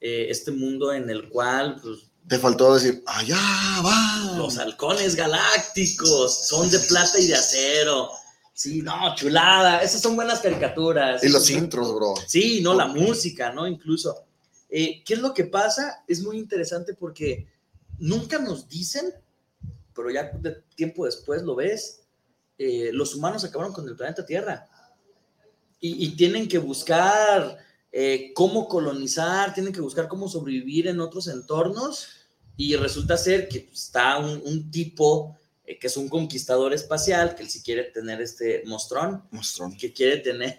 eh, este mundo en el cual pues, Te faltó decir, allá va. Los halcones galácticos son de plata y de acero. Sí, no, chulada. Esas son buenas caricaturas. Y los intros, bro. Sí, no, la música, ¿no? Incluso. Eh, ¿Qué es lo que pasa? Es muy interesante porque nunca nos dicen, pero ya de tiempo después lo ves, eh, los humanos acabaron con el planeta Tierra. Y, y tienen que buscar eh, cómo colonizar, tienen que buscar cómo sobrevivir en otros entornos. Y resulta ser que está un, un tipo eh, que es un conquistador espacial, que él sí quiere tener este mostrón, Mostrón. que quiere tener,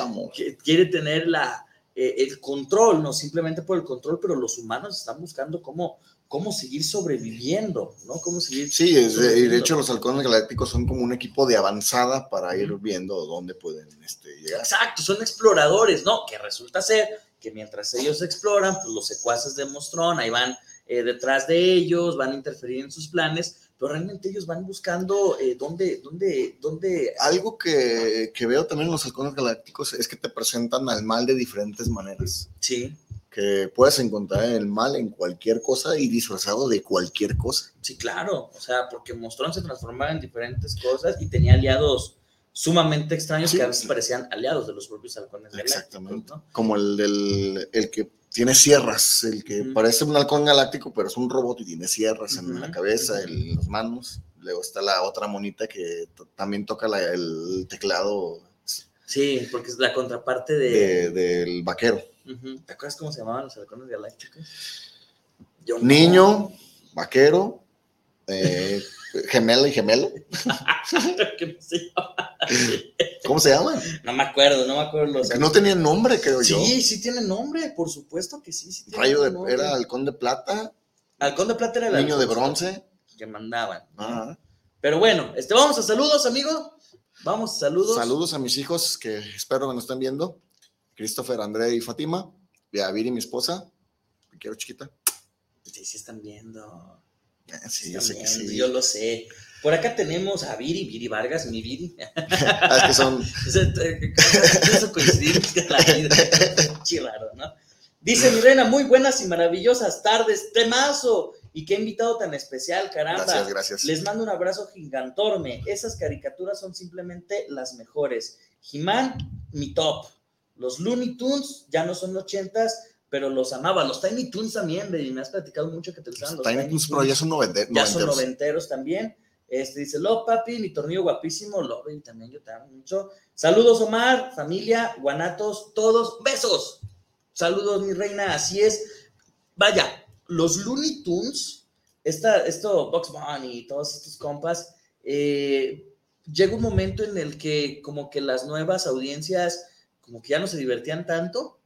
amor. que quiere tener la, eh, el control, no simplemente por el control, pero los humanos están buscando cómo, cómo seguir sobreviviendo, ¿no? Cómo seguir. Sí, es de, y de hecho los halcones galácticos son como un equipo de avanzada para ir viendo dónde pueden este, llegar. Exacto, son exploradores, ¿no? Que resulta ser que mientras ellos exploran, pues los secuaces de Mostrón ahí van eh, detrás de ellos, van a interferir en sus planes, pero realmente ellos van buscando eh, dónde, dónde, dónde. Algo que, que veo también en los halcones galácticos es que te presentan al mal de diferentes maneras. Sí, Que puedes encontrar el mal en cualquier cosa y disfrazado de cualquier cosa. sí, claro. O sea, porque Mostrón se transformaba en diferentes cosas y tenía aliados sumamente extraños Sí. que a veces parecían aliados de los propios halcones galácticos, Exactamente. ¿no? Como el del el que tiene sierras, el que parece un halcón galáctico, pero es un robot y tiene sierras en la cabeza, en las manos. Luego está la otra monita que también toca la- el teclado Sí, porque es la contraparte de. de- del vaquero. ¿Te acuerdas cómo se llamaban los halcones galácticos? Yo no. Niño, vaquero, eh, gemelo y gemelo. ¿Cómo se llaman? No me acuerdo, no me acuerdo los. Que no tenían nombre, creo yo. Sí, sí tiene nombre, por supuesto que sí. sí Rayo de, nombre. era halcón de plata, Halcón de plata era el niño de bronce. que mandaban. Pero bueno, este, vamos a saludos, amigo. Vamos, saludos. Saludos a mis hijos que espero que nos estén viendo. Christopher, André y Fátima. Y a Viri, mi esposa. Te quiero chiquita. Sí, sí están viendo. Eh, Sí, yo sé están que viendo, sí. Yo lo sé. Por acá tenemos a Viri, Viri Vargas, mi Viri. Ah, es que son. Eso, con la vida. Qué raro, ¿no? Dice mi reina, muy buenas y maravillosas tardes, temazo. Y qué invitado tan especial, caramba. Gracias, gracias. Les mando un abrazo gigantorme. Esas caricaturas son simplemente las mejores. He-Man, mi top. Los Looney Tunes ya no son ochentas, pero los amaba. Los Tiny Toons también, baby. Me has platicado mucho que te gustaban los Tiny Toons, pero ya son novente- ya son noventeros. noventeros también. Este dice, lo papi, mi tornillo guapísimo, lo baby, también yo te amo mucho. Saludos, Omar, familia, guanatos, todos, besos. Saludos, mi reina, así es. Vaya, los Looney Tunes, esta, esto, Box Bunny y todos estos compas, eh, llega un momento en el que como que las nuevas audiencias como que ya no se divertían tanto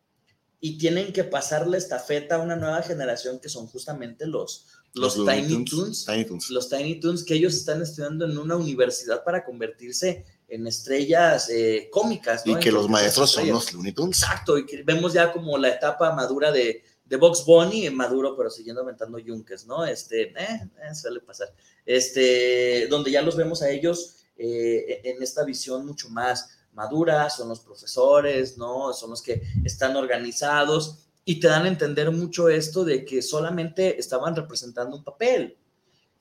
y tienen que pasar la estafeta a una nueva generación que son justamente los, los, Looney Tiny Toons, Tiny Toons. los Tiny Toons que ellos están estudiando en una universidad para convertirse en estrellas eh, cómicas. ¿no? Y En que los maestros son los Looney Tunes. Exacto, y que vemos ya como la etapa madura de, de Box Bunny, en maduro, pero siguiendo aventando yunques, ¿no? Este, eh, eh, suele pasar. Este, donde ya los vemos a ellos eh, en esta visión mucho más madura, son los profesores, ¿no? Son los que están organizados y te dan a entender mucho esto de que solamente estaban representando un papel.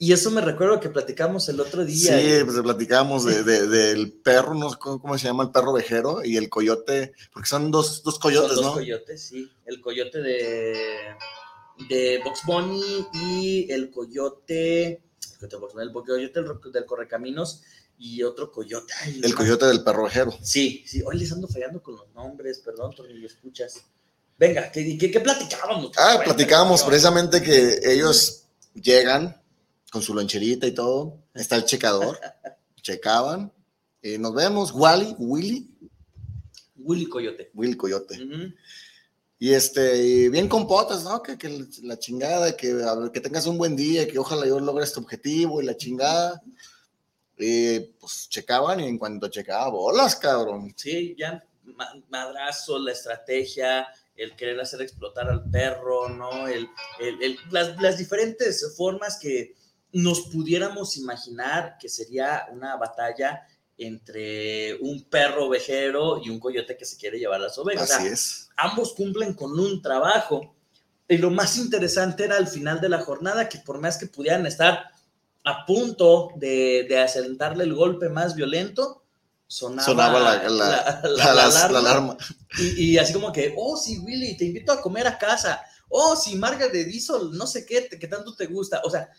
Y eso me recuerdo que platicamos el otro día. Sí, pues platicábamos de, de- del perro, no sé cómo, se llama, el perro vejero y el coyote, porque son dos, dos coyotes, Son dos ¿no? coyotes, sí. El coyote de, de Box Bunny y el coyote, el coyote, el coyote del, del Correcaminos y otro coyote. Ay, El coyote del perro vejero. Sí, sí. Hoy les ando fallando con los nombres, perdón, Tornillo, escuchas. Venga, ¿qué, qué, qué platicábamos? Ah, platicábamos precisamente que ellos llegan con su loncherita y todo, está el checador, checaban, y nos vemos, Wally, Willy, Willy Coyote. Willy Coyote. Y este, y bien compotas, ¿no? Que, que la chingada, que, a ver, que tengas un buen día, que ojalá yo logre este objetivo y la chingada. Y pues checaban y en cuanto checaba, bolas, cabrón. Sí, ya, ma- madrazo, la estrategia, el querer hacer explotar al perro, ¿no? El, el- el- las, las diferentes formas que nos pudiéramos imaginar que sería una batalla entre un perro ovejero y un coyote que se quiere llevar las ovejas. O sea, Así es. ambos cumplen con un trabajo, Y lo más interesante era al final de la jornada, que por más que pudieran estar a punto de, de asentarle el golpe más violento, sonaba, Sonaba la, la, la, la alarma. Y, y, así como que, oh, sí, Willy, te invito a comer a casa. Oh, sí, Margaret de Diesel, no sé qué, que tanto te gusta. O sea,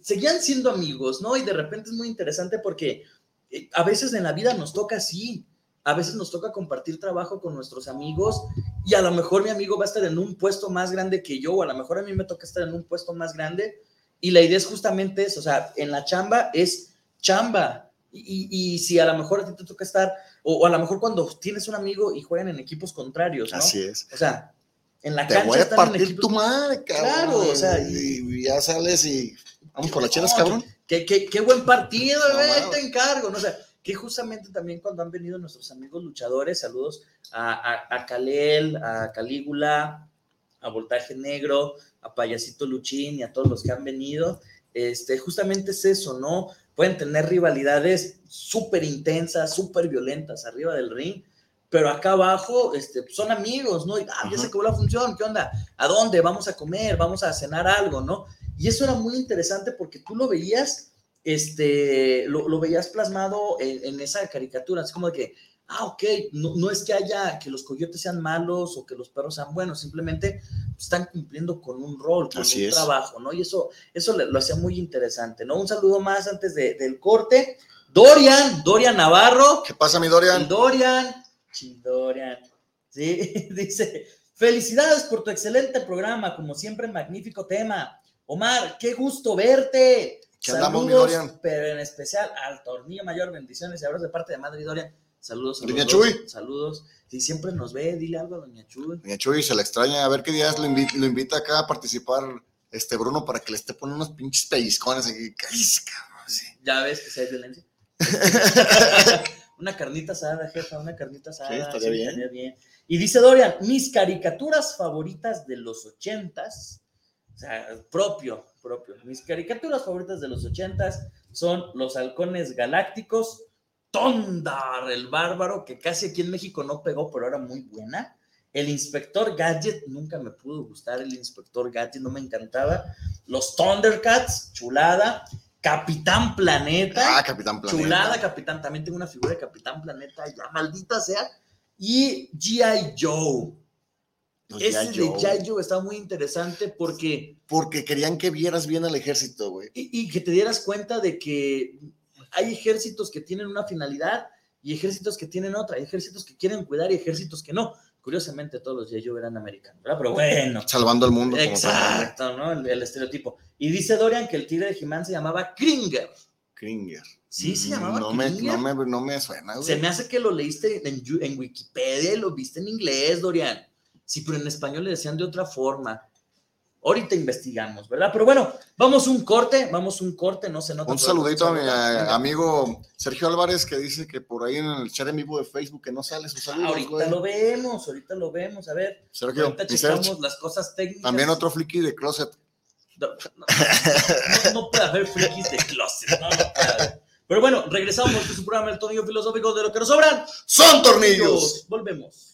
seguían siendo amigos, ¿no? Y de repente es muy interesante porque eh, a veces en la vida nos toca así. A veces nos toca compartir trabajo con nuestros amigos y a lo mejor mi amigo va a estar en un puesto más grande que yo, o a lo mejor a mí me toca estar en un puesto más grande. Y la idea es justamente eso, o sea, en la chamba es chamba, y, y, si a lo mejor a ti te toca estar, o, o, a lo mejor cuando tienes un amigo y juegan en equipos contrarios, ¿no? Así es. O sea, en la te cancha. voy a partir en equipos... tu madre, cabrón. Claro, o sea, y, y ya sales y vamos por las chelas, cabrón. Qué, qué, qué buen partido, no, bebé, te encargo, ¿no? O sea, que justamente también cuando han venido nuestros amigos luchadores, saludos a, a, a Kalel, a Calígula, a Voltaje Negro, a Payasito Luchín y a todos los que han venido, este, justamente es eso, ¿no? pueden tener rivalidades súper intensas, súper violentas arriba del ring, pero acá abajo este, son amigos, ¿no? Y, ah, ya se acabó la función, ¿qué onda? ¿A dónde? Vamos a comer, vamos a cenar algo, ¿no? Y eso era muy interesante porque tú lo veías, este, lo, lo veías plasmado en, en, esa caricatura, es como de que, ah, ok, no, no, es que haya, que los coyotes sean malos o que los perros sean buenos, simplemente están cumpliendo con un rol, con Así un es. trabajo, ¿no? Y eso, eso lo, lo hacía muy interesante, ¿no? Un saludo más antes de, del corte. Dorian, Dorian Navarro. ¿Qué pasa, mi Dorian? Dorian, Dorian, sí, dice, felicidades por tu excelente programa, como siempre, magnífico tema. Omar, qué gusto verte. ¿Qué andamos, mi Dorian? Pero en especial al Tornillo Mayor, bendiciones y abrazos de parte de Madrid, Dorian. Saludos a Doña Chuy. Dos. Saludos. Si siempre nos ve, dile algo a Doña Chuy. Doña Chuy se la extraña. A ver qué días lo invita, lo invita acá a participar este Bruno para que le esté poniendo unos pinches pellizcones aquí. Sí. Ya ves que hay violencia. una carnita asada, jefa, una carnita asada. Sí, estaría, bien. estaría bien. Y dice Dorian, mis caricaturas favoritas de los ochentas, o sea, propio, propio. Mis caricaturas favoritas de los ochentas son Los Halcones Galácticos, Tondar, el bárbaro, que casi aquí en México no pegó, pero era muy buena. El Inspector Gadget, nunca me pudo gustar el Inspector Gadget, no me encantaba. Los Thundercats, chulada. Capitán Planeta. Ah, Capitán Planeta. Chulada, Capitán. También tengo una figura de Capitán Planeta, ya maldita sea. Y G.I. Joe. Los Ese de. G.I. Joe está muy interesante porque. Porque querían que vieras bien al ejército, güey. Y, y que te dieras cuenta de que hay ejércitos que tienen una finalidad y ejércitos que tienen otra, hay ejércitos que quieren cuidar y ejércitos que no. Curiosamente, todos los. Joe eran americanos, ¿verdad? Pero bueno. Salvando al mundo. Como Exacto, ¿no? El, el, estereotipo. Y dice Dorian que el tigre de Jimán se llamaba Kringer. Kringer. Sí, se llamaba no Kringer. Me, no, me, no me suena, güey. Se me hace que lo leíste en, en Wikipedia y lo viste en inglés, Dorian. Sí, pero en español le decían de otra forma. Ahorita investigamos, ¿verdad? Pero bueno, vamos un corte, vamos un corte, no se nota. Un saludito a mi a, amigo Sergio Álvarez que dice que por ahí en el chat en vivo de Facebook que no sale su saludo. ahorita güey. lo vemos, ahorita lo vemos, a ver. Sergio, ahorita checamos Sergio. las cosas técnicas. También otro friki de closet. No, no, no, no puede haber frikis de closet, no, no puede haber. Pero bueno, regresamos a su programa El Tornillo Filosófico de lo que nos sobran. ¡Son tornillos! Volvemos.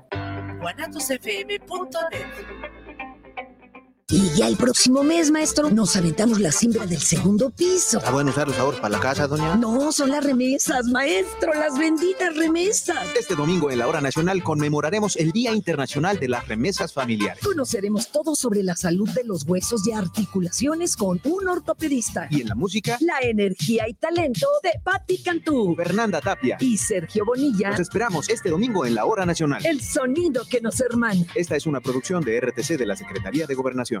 guanatosfm.net y ya el próximo mes, maestro, nos aventamos la siembra del segundo piso. ¿Está bueno usar los ahorros para la casa, doña? No, son las remesas, maestro, las benditas remesas. Este domingo en la Hora Nacional conmemoraremos el Día Internacional de las Remesas Familiares. Conoceremos todo sobre la salud de los huesos y articulaciones con un ortopedista. Y en la música, la energía y talento de Patti Cantú, Fernanda Tapia y Sergio Bonilla. Nos esperamos este domingo en la Hora Nacional. El sonido que nos hermana. Esta es una producción de RTC de la Secretaría de Gobernación.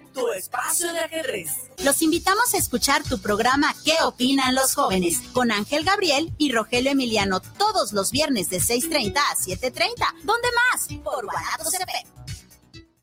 tu espacio de ajedrez. Los invitamos a escuchar tu programa ¿Qué opinan los jóvenes? con Ángel Gabriel y Rogelio Emiliano todos los viernes de 6.30 a 7.30. ¿Dónde más? Por Guanatos CP.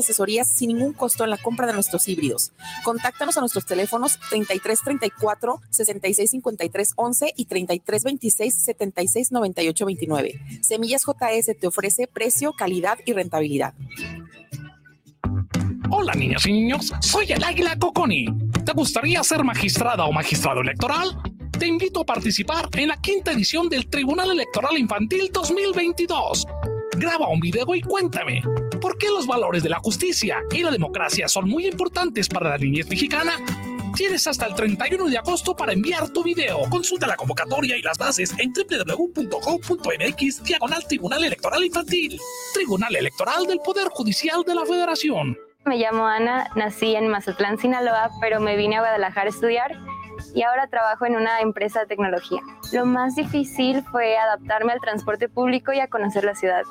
asesorías sin ningún costo en la compra de nuestros híbridos. Contáctanos a nuestros teléfonos 3334 6653 11 y 3326 76 98 29. Semillas JS te ofrece precio, calidad y rentabilidad. Hola niñas y niños, soy el Águila Coconi. ¿Te gustaría ser magistrada o magistrado electoral? Te invito a participar en la quinta edición del Tribunal Electoral Infantil 2022 graba un video y cuéntame, ¿por qué los valores de la justicia y la democracia son muy importantes para la niñez mexicana? Tienes hasta el 31 de agosto para enviar tu video. Consulta la convocatoria y las bases en www.go.mx diagonal Tribunal Electoral Infantil. Tribunal Electoral del Poder Judicial de la Federación. Me llamo Ana, nací en Mazatlán, Sinaloa, pero me vine a Guadalajara a estudiar y ahora trabajo en una empresa de tecnología. Lo más difícil fue adaptarme al transporte público y a conocer la ciudad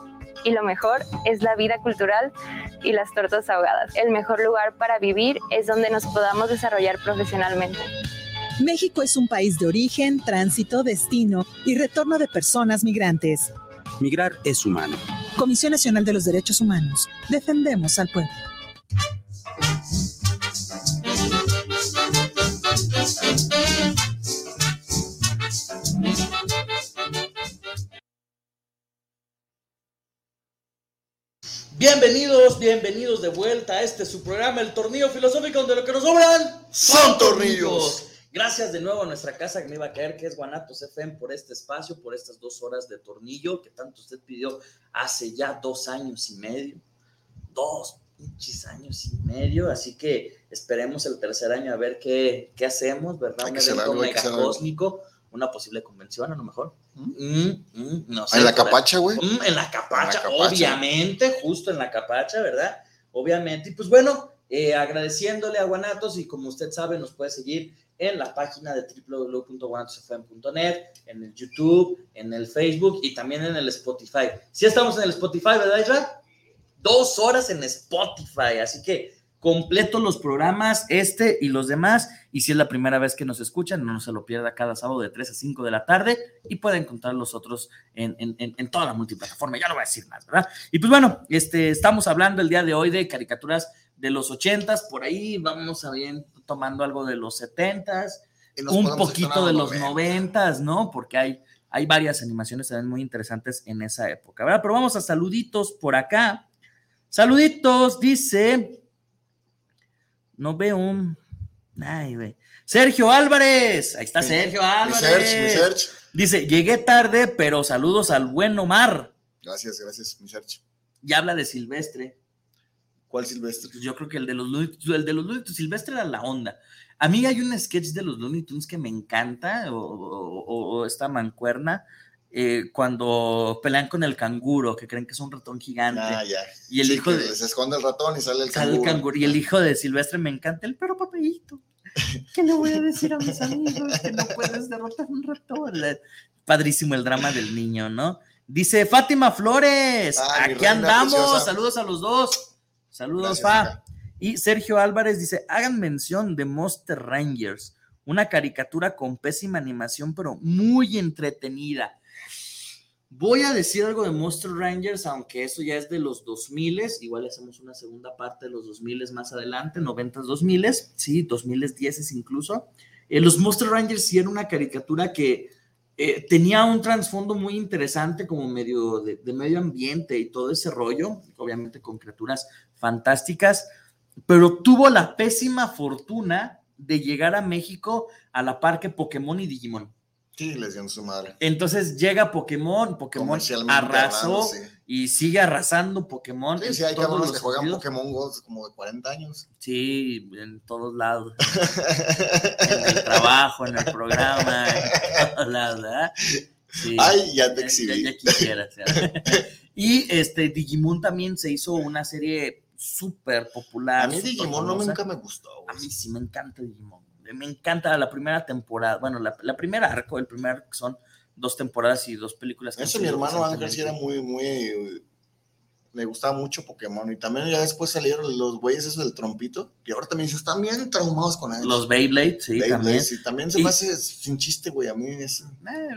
y lo mejor es la vida cultural y las tortas ahogadas. El mejor lugar para vivir es donde nos podamos desarrollar profesionalmente. México es un país de origen, tránsito, destino y retorno de personas migrantes. Migrar es humano. Comisión Nacional de los Derechos Humanos. Defendemos al pueblo. Bienvenidos, bienvenidos de vuelta a este su programa, el Tornillo Filosófico, donde lo que nos sobran son tornillos. Gracias de nuevo a nuestra casa que me iba a caer, que es Guanatos FM, por este espacio, por estas dos horas de tornillo que tanto usted pidió hace ya dos años y medio. Dos pinches años y medio, así que esperemos el tercer año a ver qué, qué hacemos, ¿verdad? Un evento mega cósmico una posible convención, a lo mejor. Mm, mm, no sé, ¿En la capacha, güey? Mm, en, la capacha, obviamente, justo en la capacha, ¿verdad? Obviamente. Y pues bueno, eh, agradeciéndole a Guanatos y como usted sabe, nos puede seguir en la página de www.guanatosfm.net, en el YouTube, en el Facebook y también en el Spotify. Si estamos en el Spotify, ¿verdad, Isra? Dos horas en Spotify, así que completo los programas, este y los demás. Y si es la primera vez que nos escuchan, no se lo pierda cada sábado de 3 a 5 de la tarde y puede encontrar los otros en, en, en, toda la multiplataforma. Ya no voy a decir más, ¿verdad? Y pues bueno, este, estamos hablando el día de hoy de caricaturas de los 80s, por ahí vamos a bien tomando algo de los 70s, un poquito de los 90s, ¿no? Porque hay, hay varias animaciones también muy interesantes en esa época, ¿verdad? Pero vamos a saluditos por acá. Saluditos, dice. No veo un. Ay, güey. Sergio Álvarez. Ahí está Sergio Álvarez. Dice, llegué tarde, pero saludos al buen Omar. Gracias, gracias, mi Sergio. Y habla de Silvestre. ¿Cuál Silvestre? Pues yo creo que el de los Looney el de los Looney Silvestre era la onda. A mí hay un sketch de los Looney Tunes que me encanta, o, esta mancuerna, eh, cuando pelean con el canguro, que creen que es un ratón gigante. Ah, ya. Y el hijo de. Se esconde el ratón y sale el sale canguro. El canguro. Y el hijo de Silvestre me encanta, el pero papelito. ¿Qué le voy a decir a mis amigos? Que no puedes derrotar un ratón. Padrísimo el drama del niño, ¿no? Dice Fátima Flores, aquí andamos, saludos a los dos. Saludos, Fa. Y Sergio Álvarez dice: hagan mención de Monster Rangers, una caricatura con pésima animación, pero muy entretenida. Voy a decir algo de Monster Rangers, aunque eso ya es de los 2000, igual hacemos una segunda parte de los 2000 más adelante, 90s, 2000, sí, 2010 incluso. Eh, los Monster Rangers sí era una caricatura que eh, tenía un trasfondo muy interesante como medio de, medio ambiente y todo ese rollo, obviamente con criaturas fantásticas, pero tuvo la pésima fortuna de llegar a México a la parque Pokémon y Digimon. Sí, les dio su madre. Entonces llega Pokémon, Pokémon arrasó y sigue arrasando Pokémon. Sí, sí, hay cabrones que juegan Pokémon Go como de 40 años. Sí, en todos lados. en el trabajo, en el programa, en todos lados, ¿verdad? Ay, ya te exhibí. Ya, quisieras. y este, Digimon también se hizo una serie súper popular. A mí Digimon no, nunca me gustó. A mí sí me encanta Digimon me encanta la primera temporada, bueno, la, primera arco, el primer arco son dos temporadas y dos películas. Eso mi hermano Ángel sí era muy, muy, le gustaba mucho Pokémon y también ya después salieron los güeyes esos del trompito, que ahora también se están bien traumados con él. Los Beyblade, sí, también. Sí, también se me hace sin chiste, güey, a mí eso. Eh,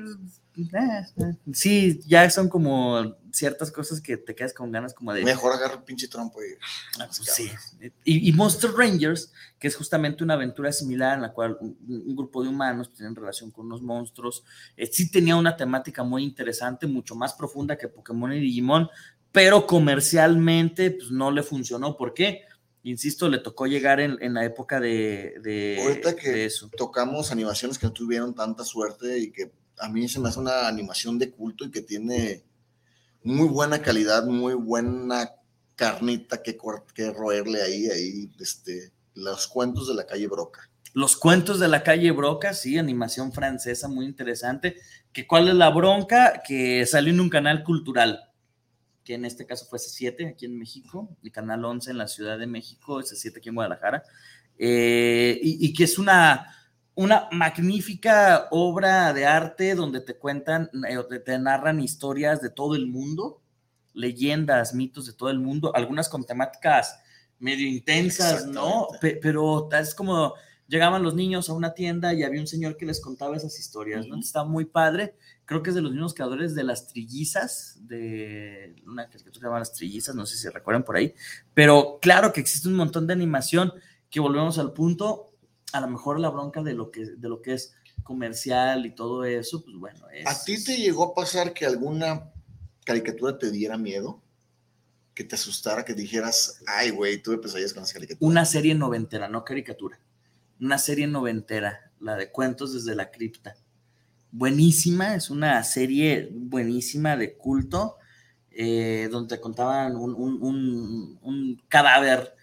Sí, ya son como ciertas cosas que te quedas con ganas como de... Mejor agarra el pinche trompo y... Ah, pues sí. Y, Monster Rangers, que es justamente una aventura similar en la cual un, grupo de humanos tienen relación con unos monstruos, eh, sí tenía una temática muy interesante, mucho más profunda que Pokémon y Digimon, pero comercialmente pues, no le funcionó. ¿Por qué? Insisto, le tocó llegar en, la época de, de, Ahorita que eso. tocamos animaciones que no tuvieron tanta suerte y que a mí se me hace una animación de culto y que tiene muy buena calidad, muy buena carnita que, roerle ahí, ahí, este, los cuentos de la calle Broca. Los cuentos de la calle Broca, sí, animación francesa muy interesante. Que cuál es la bronca que salió en un canal cultural, que en este caso fue C7 aquí en México, el canal 11 en la Ciudad de México, C7 aquí en Guadalajara, eh, y que es una una magnífica obra de arte donde te cuentan, eh, te narran historias de todo el mundo, leyendas, mitos de todo el mundo, algunas con temáticas medio intensas, ¿no? pero es como llegaban los niños a una tienda y había un señor que les contaba esas historias, ¿no? Está muy padre. Creo que es de los mismos creadores de Las Trillizas, de una que se llama Las Trillizas, no sé si recuerdan por ahí, pero claro que existe un montón de animación que volvemos al punto, a lo mejor la bronca de lo que, de lo que es comercial y todo eso, pues bueno. Es... ¿A ti te llegó a pasar que alguna caricatura te diera miedo? Que te asustara, que dijeras, ay, güey, tuve pesadillas con esa caricatura. Una serie noventera, no caricatura. Una serie noventera, la de Cuentos desde la Cripta. Buenísima, es una serie buenísima de culto, eh, donde contaban un, un, un cadáver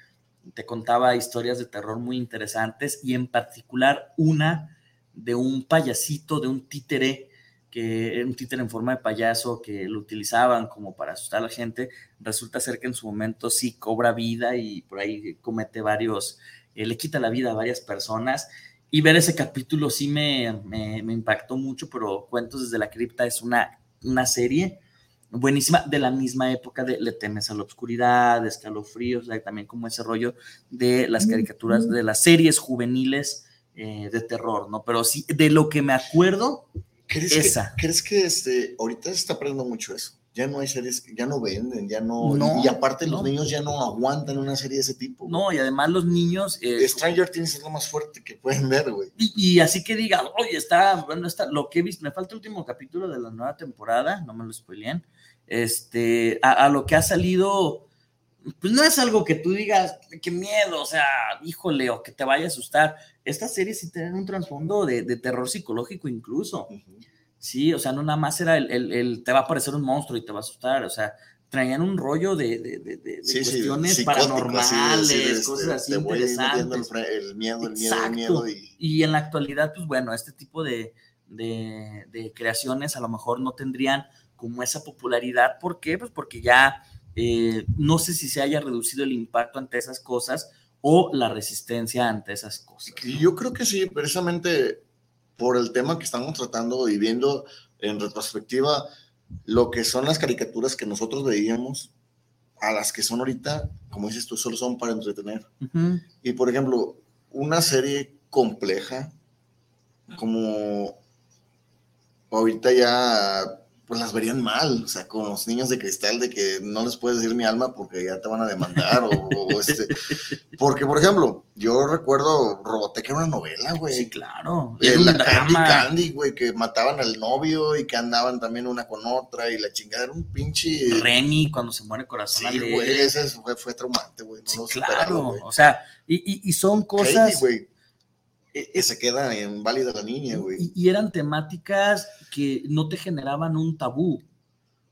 te contaba historias de terror muy interesantes y en particular una de un payasito, de un títere que era un títere en forma de payaso que lo utilizaban como para asustar a la gente, resulta ser que en su momento sí cobra vida y por ahí comete varios, eh, le quita la vida a varias personas. Y ver ese capítulo sí me, me, me impactó mucho, pero Cuentos desde la cripta es una, una serie buenísima de la misma época de Le temes a la oscuridad, de escalofríos, también como ese rollo de las caricaturas, de las series juveniles eh, de terror, ¿no? Pero sí, de lo que me acuerdo, ¿Crees esa. Que, ¿Crees que este, ahorita se está perdiendo mucho eso? Ya no hay series, ya no venden, ya no. No, y aparte, los niños ya no aguantan una serie de ese tipo. güey. No, y además los niños... eh, Stranger Things es lo más fuerte que pueden ver, güey. Y, y así que diga, oye, está, bueno, está, lo que he visto, me falta el último capítulo de la nueva temporada, no me lo spoileen, este, a, a lo que ha salido, pues no es algo que tú digas, qué miedo, o sea, híjole, o que te vaya a asustar. Estas series sí tienen un trasfondo de, de terror psicológico incluso. Sí, o sea, no nada más era el, el- el te va a aparecer un monstruo y te va a asustar, o sea, traían un rollo de, de- de- Sí, cuestiones paranormales, de- este, cosas así interesantes. el miedo, el miedo, el miedo. Y, Y en la actualidad, pues bueno, este tipo de, de- de creaciones a lo mejor no tendrían como esa popularidad. ¿Por qué? Pues porque ya eh, no sé si se haya reducido el impacto ante esas cosas o la resistencia ante esas cosas. yo creo que sí, precisamente por el tema que estamos tratando y viendo en retrospectiva lo que son las caricaturas que nosotros veíamos a las que son ahorita, como dices tú, solo son para entretener. Ujú. Y por ejemplo, una serie compleja, como ahorita ya, pues las verían mal, o sea, con los niños de cristal, de que no les puedes decir mi alma porque ya te van a demandar, o, o este. Porque, por ejemplo, yo recuerdo Robotech era una novela, güey. Sí, claro. Eh, la Candy. Candy, güey, que mataban al novio y que andaban también una con otra y la chingada era un pinche. Remy, cuando se muere corazón Sí, güey, ese fue, fue traumante, güey. No lo superaba, Claro, o sea, y, y- y son cosas... Que se queda inválida la niña, güey. y, y eran temáticas que no te generaban un tabú.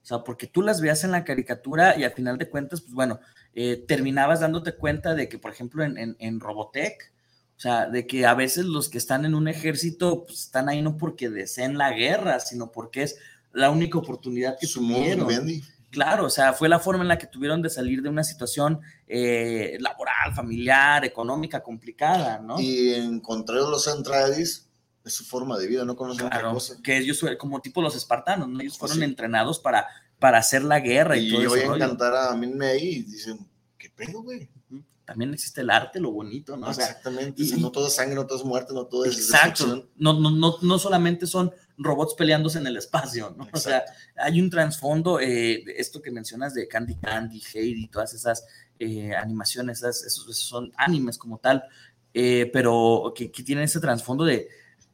O sea, porque tú las veías en la caricatura y al final de cuentas, pues bueno, eh, terminabas dándote cuenta de que, por ejemplo, en, en, en Robotech, o sea, de que a veces los que están en un ejército pues, están ahí no porque deseen la guerra, sino porque es la única oportunidad que Su tuvieron. Claro, o sea, fue la forma en la que tuvieron de salir de una situación eh, laboral, familiar, económica complicada, ¿no? Y encontré los Andrades, es su forma de vida, no conocen otra Claro, cosa. que ellos como tipo los espartanos, ¿no? Ellos fueron Sí. entrenados para, para hacer la guerra y, Y todo yo voy ese a rollo. encantar a Min May y dicen, ¿qué pedo, güey? También existe el arte, lo bonito, ¿no? O sea, Exactamente, y- o sea, no todo es sangre, no todo es muerte, no todo es Exacto. No, no, no, no solamente son robots peleándose en el espacio, ¿no? O sea, hay un trasfondo, eh, esto que mencionas de Candy Candy, Heidi, todas esas eh, animaciones, esas- esos, esos son animes como tal, eh, pero que, que tienen ese trasfondo de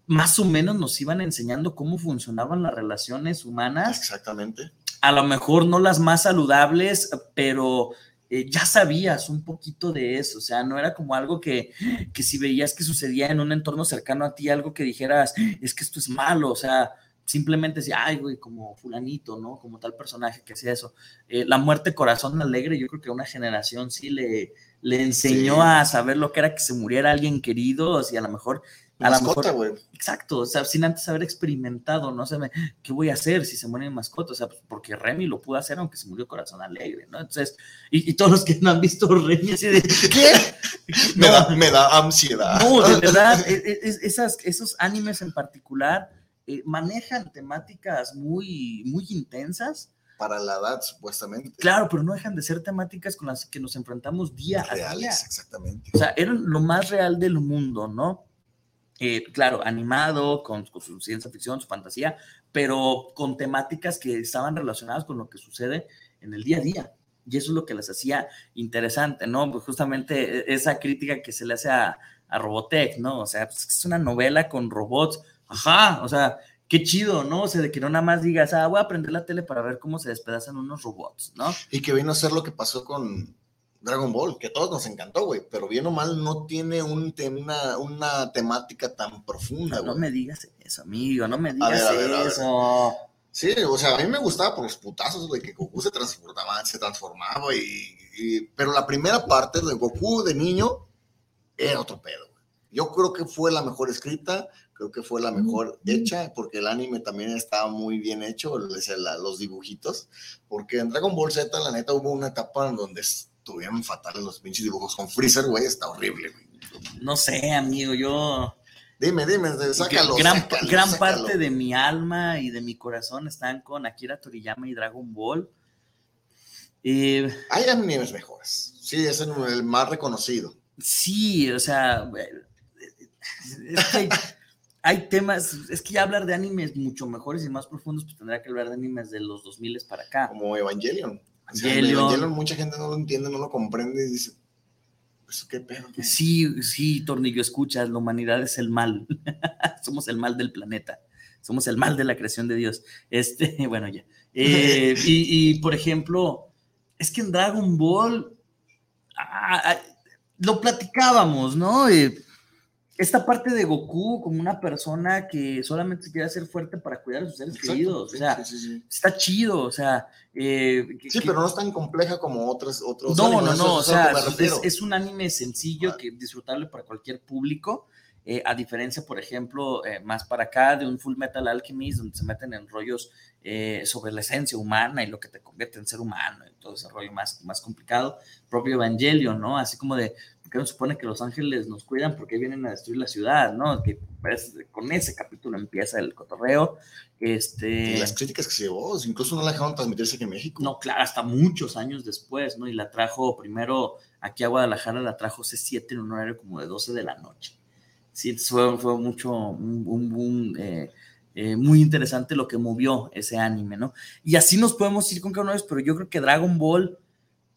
más o menos nos iban enseñando cómo funcionaban las relaciones humanas. Exactamente. A lo mejor no las más saludables, pero eh, ya sabías un poquito de eso, o sea, no era como algo que, que si veías que sucedía en un entorno cercano a ti, algo que dijeras, es que esto es malo, o sea, simplemente decía, ay, güey, como fulanito, ¿no? Como tal personaje que hacía eso. Eh, la muerte corazón alegre, yo creo que a una generación sí le, le enseñó Sí. a saber lo que era que se muriera alguien querido, o sea, a lo mejor... A Mascota, güey. Exacto, o sea, sin antes haber experimentado, no sé, me- ¿qué voy a hacer si se muere mi mascota? O sea, pues, porque Remy lo pudo hacer aunque se murió corazón alegre, ¿no? Entonces, y, y todos los que no han visto Remy así de, ¿qué? Me, da, me da ansiedad. No, de verdad, e- e- es- esas, esos animes en particular eh, manejan temáticas muy, muy intensas. Para la edad, supuestamente. Claro, pero no dejan de ser temáticas con las que nos enfrentamos día a día. Reales, exactamente. O sea, eran lo más real del mundo, ¿no? Eh, claro, animado, con, su ciencia ficción, su fantasía, pero con temáticas que estaban relacionadas con lo que sucede en el día a día. Y eso es lo que les hacía interesante, ¿no? Pues justamente e- esa crítica que se le hace a, a Robotech, ¿no? O sea, pues es una novela con robots. Ajá, o sea, qué chido, ¿no? O sea, de que no nada más digas, ah, voy a prender la tele para ver cómo se despedazan unos robots, ¿no? Y que vino a ser lo que pasó con Dragon Ball, que a todos nos encantó, güey, pero bien o mal no tiene un una, una temática tan profunda, No güey. me digas eso, amigo, no me A digas ver, a ver, a ver. eso. Sí, o sea, a mí me gustaba por los putazos, güey, que Goku se transformaba, se transformaba y, y- Pero la primera parte de Goku de niño era otro pedo, güey. Yo creo que fue la mejor escrita, creo que fue la mejor hecha, porque el anime también estaba muy bien hecho, los dibujitos, porque en Dragon Ball Z, la neta, hubo una etapa en donde estuvieron fatales los pinches dibujos con Freezer, güey, está horrible, güey. No sé, amigo, yo... Dime, dime, sácalo. Gran, gran parte de mi alma y de mi corazón están con Akira Toriyama y Dragon Ball. Eh, Hay animes mejores. Sí, es el más reconocido. Sí, o sea, hay, temas, es que ya hablar de animes mucho mejores y más profundos, pues tendría que hablar de animes de los 2000 para acá. Como Evangelion. Evangelion. mucha gente no lo entiende, no lo comprende y dice, pues qué pedo. Sí, sí, Tornillo, escuchas, la humanidad es el mal. Somos el mal del planeta. Somos el mal de la creación de Dios. Este, bueno, ya. Eh, y, por ejemplo, es que en Dragon Ball ah, ah, lo platicábamos, ¿no? Eh, esta parte de Goku como una persona que solamente se quiere hacer fuerte para cuidar a sus seres queridos. O sea, está chido, o sea. Eh, sí, pero no es tan compleja como otras, otros. No, no, no, o sea, es, un anime sencillo que disfrutable para cualquier público. Eh, a diferencia, por ejemplo, eh, más para acá de un Full Metal Alchemist, donde se meten en rollos sobre la esencia humana y lo que te convierte en ser humano y todo ese rollo más, más complicado, propio Evangelio, ¿no? Así como de, que no supone que los ángeles nos cuidan porque vienen a destruir la ciudad, ¿no? Que pues, con ese capítulo empieza el cotorreo. Este... Y las críticas que se llevó, incluso no la dejaron transmitirse aquí en México. No, claro, hasta muchos años después, ¿no? Y la trajo primero aquí a Guadalajara, la trajo C7 en un horario como de 12 de la noche. Sí, fue, fue mucho, un boom eh, eh, muy interesante lo que movió ese anime, ¿no? Y así nos podemos ir con cada uno de ellos, pero yo creo que Dragon Ball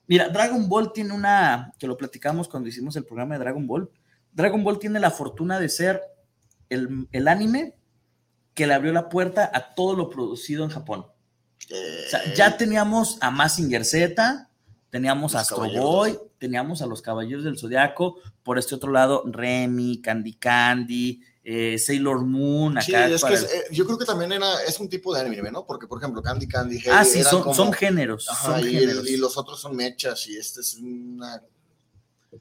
Mira, Dragon Ball tiene una, que lo platicamos cuando hicimos el programa de Dragon Ball, Dragon Ball tiene la fortuna de ser el, anime que le abrió la puerta a todo lo producido en Japón. O sea, ya eh. teníamos a Massinger Z, teníamos a Astro Boy, teníamos a los Caballeros del Zodiaco, por este otro lado, Remy, Candy Candy, eh, Sailor Moon. Acá sí, es que eh, yo creo que también era, es un tipo de anime, ¿no? Porque, por ejemplo, Candy Candy. ah, sí, son, géneros. y, los otros son mechas y este es una.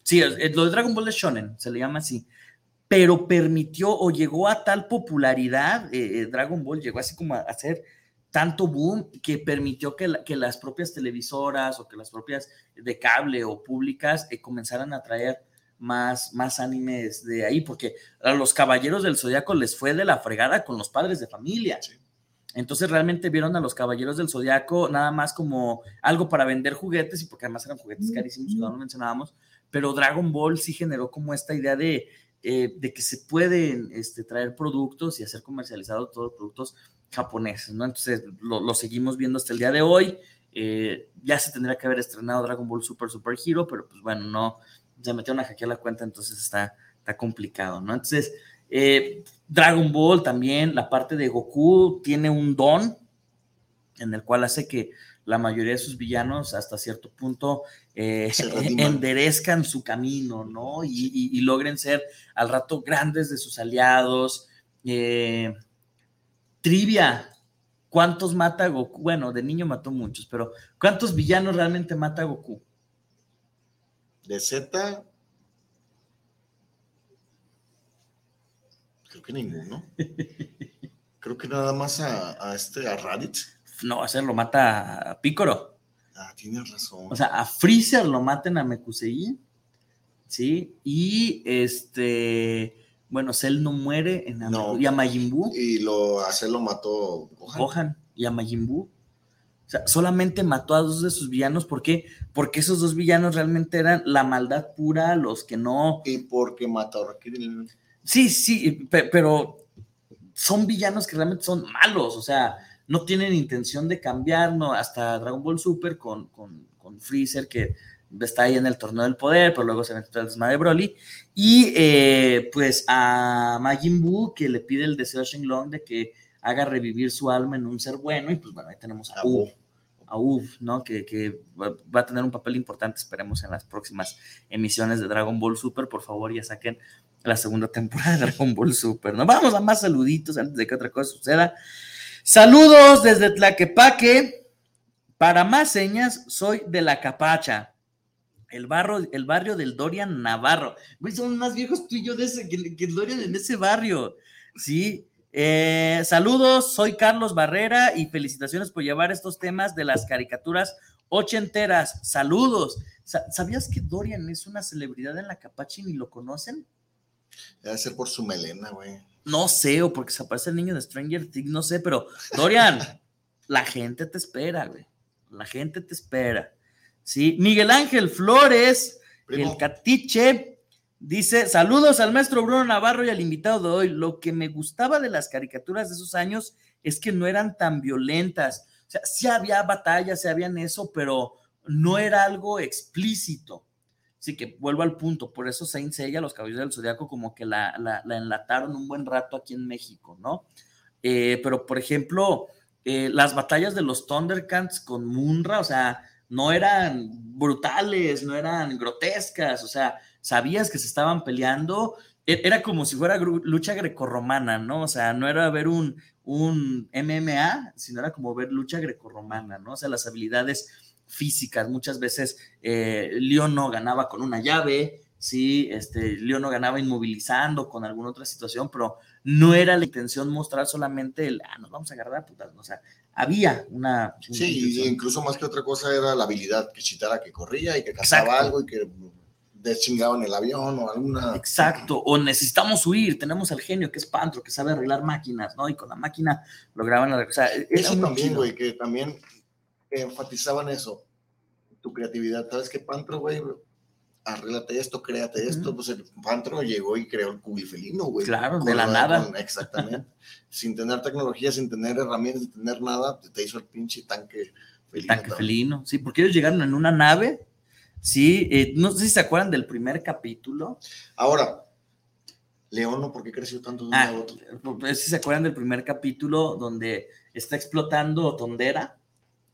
Sí, lo de Dragon Ball de Shonen, se le llama así. Pero permitió o llegó a tal popularidad, eh, Dragon Ball llegó así como a hacer tanto boom que permitió que, que, las propias televisoras o que las propias de cable o públicas comenzaran a traer más, más animes de ahí, porque a los caballeros del zodiaco les fue de la fregada con los padres de familia. Entonces realmente vieron a los caballeros del zodiaco nada más como algo para vender juguetes, y porque además eran juguetes carísimos, que no lo mencionábamos, pero Dragon Ball sí generó como esta idea de, eh, de que se pueden este, traer productos y hacer comercializados todos los productos japoneses, ¿no? Entonces lo, seguimos viendo hasta el día de hoy. Eh, ya se tendría que haber estrenado Dragon Ball Super Super Hero, pero pues bueno, no, se metieron a hackear la cuenta, entonces está, está complicado, ¿no? Entonces, eh, Dragon Ball también, la parte de Goku tiene un don en el cual hace que la mayoría de sus villanos hasta cierto punto eh, enderezcan su camino, ¿no? Y, logren ser al rato grandes de sus aliados. Eh, trivia, ¿cuántos mata Goku? Bueno, de niño mató muchos, pero ¿cuántos villanos realmente mata Goku? De Z, creo que ninguno. creo que nada más a, este, a Raditz. No, a ser lo mata a Picoro. Ah, tienes razón. O sea, a Freezer lo maten a Mekusei. ¿Sí? Y este. Bueno, Cell no muere en no, y a Majin Buu. Y lo, a Cell lo mató Gohan. Gohan y a Majin Buu. O sea, solamente mató a dos de sus villanos. ¿Por qué? Porque esos dos villanos realmente eran la maldad pura, los que no. Y porque mató a Sí, sí, pero son villanos que realmente son malos. O sea, no tienen intención de cambiar, ¿no? Hasta Dragon Ball Super con, con, Freezer, que está ahí en el torneo del poder, pero luego se mete el desmadre de Broly. Y eh, pues a Majin Buu, que le pide el deseo a Shenlong de que haga revivir su alma en un ser bueno, y pues bueno, ahí tenemos a Uf, a Uf, ¿no? Que, va a tener un papel importante, esperemos, en las próximas emisiones de Dragon Ball Super. Por favor, ya saquen la segunda temporada de Dragon Ball Super, ¿no? Vamos a más saluditos antes de que otra cosa suceda. Saludos desde Tlaquepaque. Para más señas, soy de la Capacha. El, barro, el barrio del Dorian Navarro. Güey, son más viejos tú y yo de ese, que, que Dorian en ese barrio. Sí. Eh, saludos, soy Carlos Barrera y felicitaciones por llevar estos temas de las caricaturas ochenteras. Saludos. ¿Sabías que Dorian es una celebridad en la Capachi y lo conocen? Debe ser por su melena, güey. No sé, o porque se aparece el niño de Stranger Things, no sé, pero Dorian, la gente te espera, güey. La gente te espera. Sí, Miguel Ángel Flores, el Catiche, dice: Saludos al maestro Bruno Navarro y al invitado de hoy. Lo que me gustaba de las caricaturas de esos años es que no eran tan violentas. O sea, sí había batallas, sí habían eso, pero no era algo explícito. Así que vuelvo al punto, por eso Saint Seiya, los caballeros del Zodiaco, como que la, la, enlataron un buen rato aquí en México, ¿no? Eh, pero, por ejemplo, eh, las batallas de los Thundercats con Munra, o sea, no eran brutales, no eran grotescas, o sea, sabías que se estaban peleando, e, era como si fuera lucha grecorromana, ¿no? O sea, no era ver un, un MMA, sino era como ver lucha grecorromana, ¿no? O sea, las habilidades físicas. Muchas veces eh, León no ganaba con una llave, sí, este, León no ganaba inmovilizando con alguna otra situación, pero no era la intención mostrar solamente el, ah, nos vamos a agarrar putas, o sea, había una... sí, incluso más que otra cosa era la habilidad, que Chitara que corría y que cazaba algo y que deschingaba en el avión o alguna... Exacto, o necesitamos huir, tenemos al genio que es Pantro, que sabe arreglar máquinas, ¿no? Y con la máquina lograban... O sea, eso también, güey, que también enfatizaban eso, tu creatividad. ¿Sabes qué, Pantro, güey? Arréglate esto, créate esto. Pues el Pantro llegó y creó el cubifelino, güey. Claro, de la nada. exactamente. sin tener tecnología, sin tener herramientas, sin tener nada, te hizo el pinche tanque felino. tanque felino, sí, porque ellos llegaron en una nave. Sí, eh, no sé si se acuerdan del primer capítulo. Ahora, Leono, ¿por qué creció tanto de un ah, a otro? Si se acuerdan del primer capítulo donde está explotando Tondera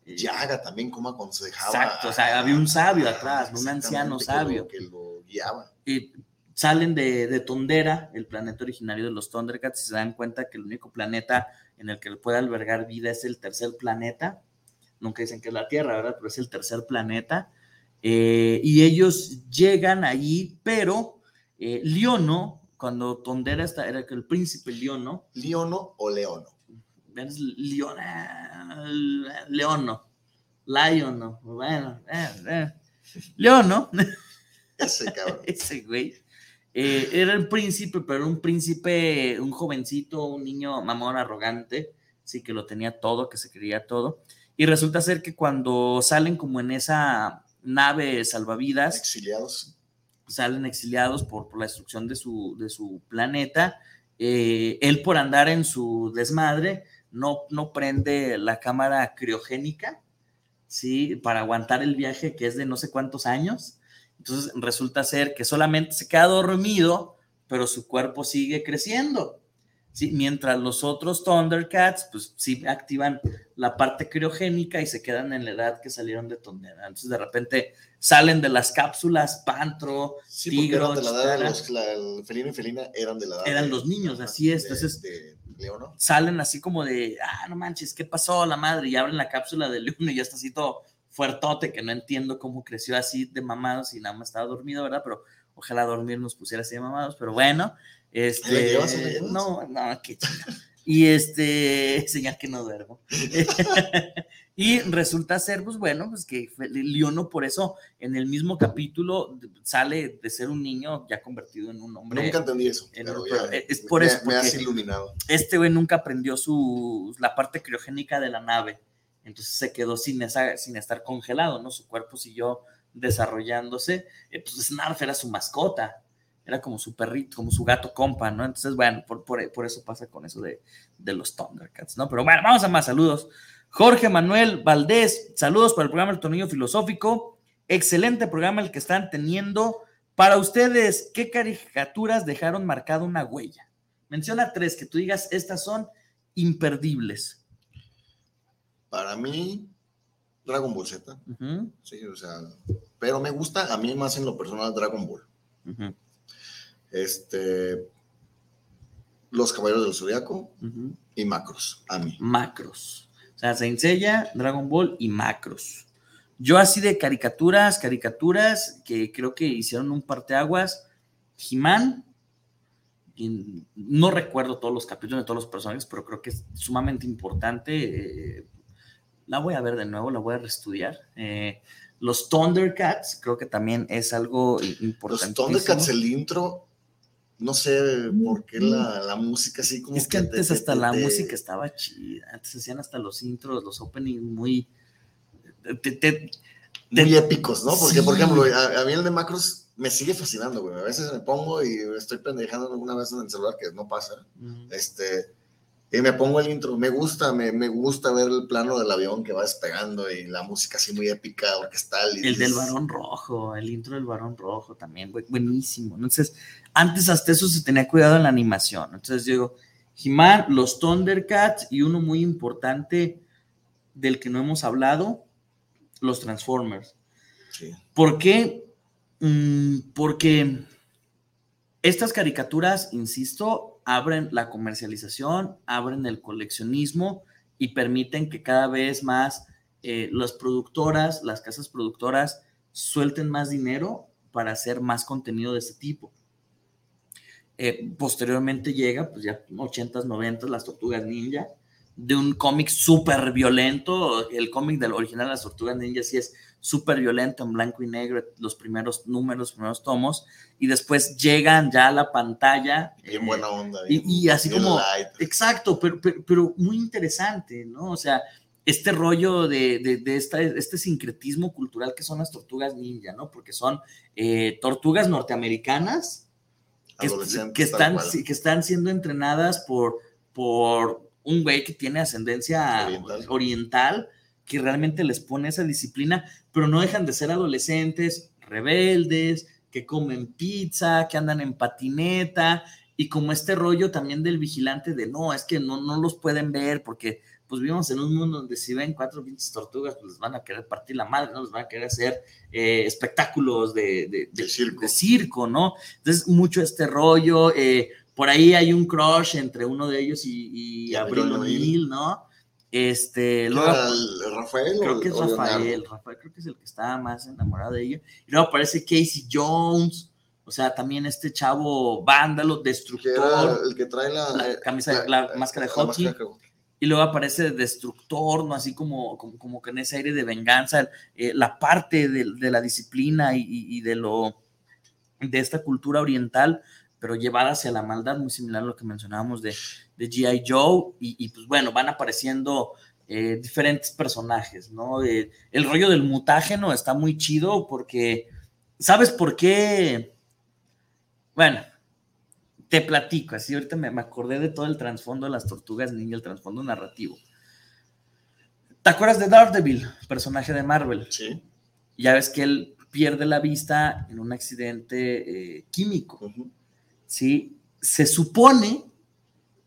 Yaga también cómo aconsejaba. Exacto, o sea, había un sabio atrás, un anciano sabio. Que lo, guiaba. Y salen de, de, Tondera, el planeta originario de los Thundercats, y se dan cuenta que el único planeta en el que puede albergar vida es el tercer planeta. Nunca dicen que es la Tierra, ¿verdad? Pero es el tercer planeta. Eh, y ellos llegan allí, pero eh, Liono, cuando Tondera está, era el príncipe Liono. ¿Liono o Leono? Es Leona, Leono, Liono, bueno, eh, eh. Leono. Ese cabrón. Ese güey. Eh, era el príncipe, pero un príncipe, un jovencito, un niño mamón arrogante, sí, que lo tenía todo, que se creía todo. Y resulta ser que cuando salen como en esa nave salvavidas, exiliados, salen exiliados por, por la destrucción de su, de su planeta, él por andar en su desmadre, no, no prende la cámara criogénica, ¿sí? Para aguantar el viaje que es de no sé cuántos años. Entonces resulta ser que solamente se queda dormido, pero su cuerpo sigue creciendo. ¿sí? Mientras los otros Thundercats, pues sí activan la parte criogénica y se quedan en la edad que salieron de Tondera. Entonces de repente salen de las cápsulas, Pantro, Tigro, el felino y felina eran de la edad. Eran los niños, así es. Entonces Salen así como de, ah, no manches, ¿qué pasó la madre? Y abren la cápsula de León y ya está así todo fuertote, que no entiendo cómo creció así de mamados y nada más estaba dormido, ¿verdad? Pero ojalá dormir nos pusiera así de mamados, pero bueno, este, no, no, qué chido. Y este, señal que no duermo. y resulta ser, pues bueno, pues que Leono por eso en el mismo capítulo sale de ser un niño ya convertido en un hombre. Nunca entendí eso. es por eso. Me has iluminado. Este güey nunca aprendió su, la parte criogénica de la nave. Entonces se quedó sin, esa, sin estar congelado, ¿no? Su cuerpo siguió desarrollándose. Eh, pues Snarf era su mascota era como su perrito, como su gato compa, ¿no? Entonces, bueno, por, por, eso pasa con eso de, de, los Thundercats, ¿no? Pero bueno, vamos a más saludos. Jorge Manuel Valdés, saludos para el programa El Tornillo Filosófico. Excelente programa el que están teniendo. Para ustedes, ¿qué caricaturas dejaron marcada una huella? Menciona tres que tú digas, estas son imperdibles. Para mí, Dragon Ball Z. Sí, o sea, pero me gusta a mí más en lo personal Dragon Ball. Este, Los Caballeros del Zodiaco y Macros, a mí. Macros. Sea, Saint Dragon Ball y Macros. Yo así de caricaturas, caricaturas que creo que hicieron un parteaguas, He-Man, no recuerdo todos los capítulos de todos los personajes, pero creo que es sumamente importante. eh, la voy a ver de nuevo, la voy a reestudiar. Eh, los Thundercats, creo que también es algo importante. Los Thundercats, el intro, no sé por qué la, la música así como Es que te- antes te- hasta te- la te- música estaba chida. Antes hacían hasta los intros, los openings muy. muy épicos, ¿no? Porque, por Sí. ejemplo, a, a mí el de Macros me sigue fascinando, güey. A veces me pongo y estoy pendejando alguna vez en el celular, que no pasa. Este, y me pongo el intro. Me gusta, me, me gusta ver el plano del avión que va despegando y la música así muy épica, orquestal. y El del dices, varón rojo, el intro del varón rojo también, güey, buenísimo. Entonces, antes hasta eso se tenía cuidado en la animación. Entonces, digo, He-Man, los Thundercats y uno muy importante del que no hemos hablado, los Transformers. Sí. ¿Por qué? Mm, porque estas caricaturas, insisto, abren la comercialización, abren el coleccionismo y permiten que cada vez más eh, las productoras, las casas productoras, suelten más dinero para hacer más contenido de este tipo. Eh, posteriormente llega, pues ya 80s, 90s, las tortugas ninja, de un cómic súper violento. El cómic del original de las tortugas ninja sí es súper violento en blanco y negro, los primeros números, los primeros tomos, y después llegan ya a la pantalla. Bien eh, buena onda. y, bien- y así como, light. exacto, pero, pero, pero muy interesante, ¿no? O sea, este rollo de, de, de esta, este sincretismo cultural que son las tortugas ninja, ¿no? Porque son eh, tortugas norteamericanas que, están, que están siendo entrenadas por, por un güey que tiene ascendencia Oriental. oriental. que realmente les pone esa disciplina, pero no dejan de ser adolescentes, rebeldes, que comen pizza, que andan en patineta, y como este rollo también del vigilante de no, es que no, no los pueden ver porque pues vivimos en un mundo donde si ven cuatro pinches tortugas, pues les van a querer partir la madre, ¿no? Les van a querer hacer eh, espectáculos de, de- de- de circo, ¿no? Entonces, mucho este rollo, eh, por ahí hay un crush entre uno de ellos y, y Abril O'Neill, O'Neil. ¿no? Este, ¿Quién luego- era el- el Rafael creo que es? Rafael, Rafael creo que es el que estaba más enamorado de ella. Y luego aparece Casey Jones, o sea, también este chavo vándalo, Que destructor, era el que trae la, la camisa, la, máscara de la hockey. máscara de hockey. Y luego aparece Destructor, ¿no? Así como, como, que en ese aire de venganza, eh, la parte de, la disciplina y, de lo de esta cultura oriental, pero llevada hacia la maldad, muy similar a lo que mencionábamos de, de G.I. Joe, y, y, pues bueno, van apareciendo eh, diferentes personajes, ¿no? Eh, el rollo del mutágeno está muy chido porque, ¿sabes por qué? Bueno, te platico, así ahorita me, me acordé de todo el trasfondo de las tortugas ninja, el trasfondo narrativo. ¿Te acuerdas de Daredevil, personaje de Marvel? Sí. Ya ves que él pierde la vista en un accidente eh, químico. ¿sí? Se supone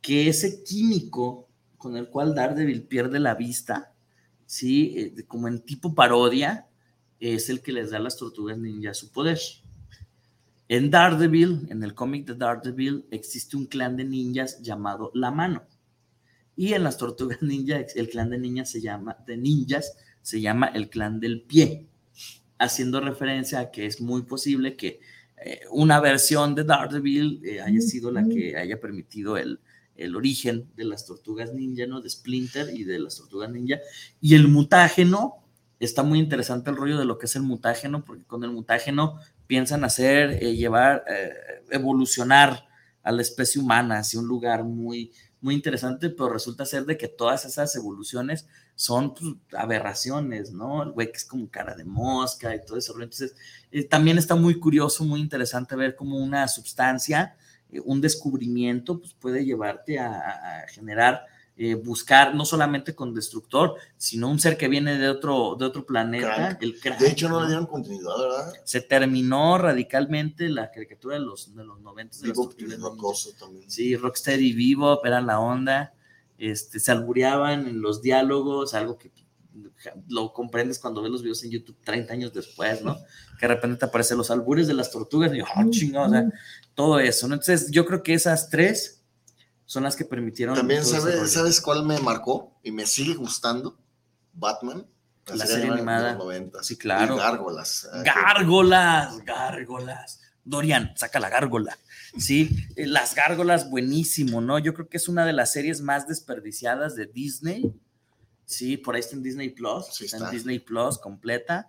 que ese químico con el cual Daredevil pierde la vista, ¿sí? Eh, como en tipo parodia, es el que les da a las tortugas ninja su poder. En Daredevil, en el cómic de Daredevil, existe un clan de ninjas llamado La Mano. Y en las tortugas ninja, el clan de ninjas se llama, de ninjas, se llama el clan del pie, haciendo referencia a que es muy posible que eh, una versión de Daredevil eh, haya sido la que haya permitido el, el origen de las tortugas ninja, ¿no? De Splinter y de las tortugas ninja. Y el mutágeno, está muy interesante el rollo de lo que es el mutágeno, porque con el mutágeno piensan hacer, eh, llevar, eh, evolucionar a la especie humana hacia un lugar muy, muy interesante, pero resulta ser de que todas esas evoluciones son pues, aberraciones, ¿no? El güey que es como cara de mosca y todo eso. Entonces, eh, también está muy curioso, muy interesante ver cómo una sustancia, eh, un descubrimiento, pues puede llevarte a, generar, eh, buscar no solamente con Destructor, sino un ser que viene de otro, de otro planeta, Crank. el Crank, De hecho, no le dieron continuidad, ¿verdad? Se terminó radicalmente la caricatura de los, de los 90 de las Vivo también. Sí, Rocksteady y Bebop eran la onda. Este, se albureaban en los diálogos, algo que lo comprendes cuando ves los videos en YouTube 30 años después, ¿no? Que de repente te aparecen los albures de las tortugas y yo, oh, chingado, o sea, todo eso, ¿no? Entonces, yo creo que esas tres son las que permitieron. También, todo ese ¿sabes, rollo. ¿sabes cuál me marcó? Y me sigue gustando. Batman. La serie animada. De los 90. Sí, claro. Y Gárgolas. eh, Gárgolas, gárgolas. Dorian, saca la gárgola, ¿sí? Eh, Las gárgolas, buenísimo, ¿no? Yo creo que es una de las series más desperdiciadas de Disney, ¿sí? Por ahí está en Disney Plus, está, en Disney Plus completa.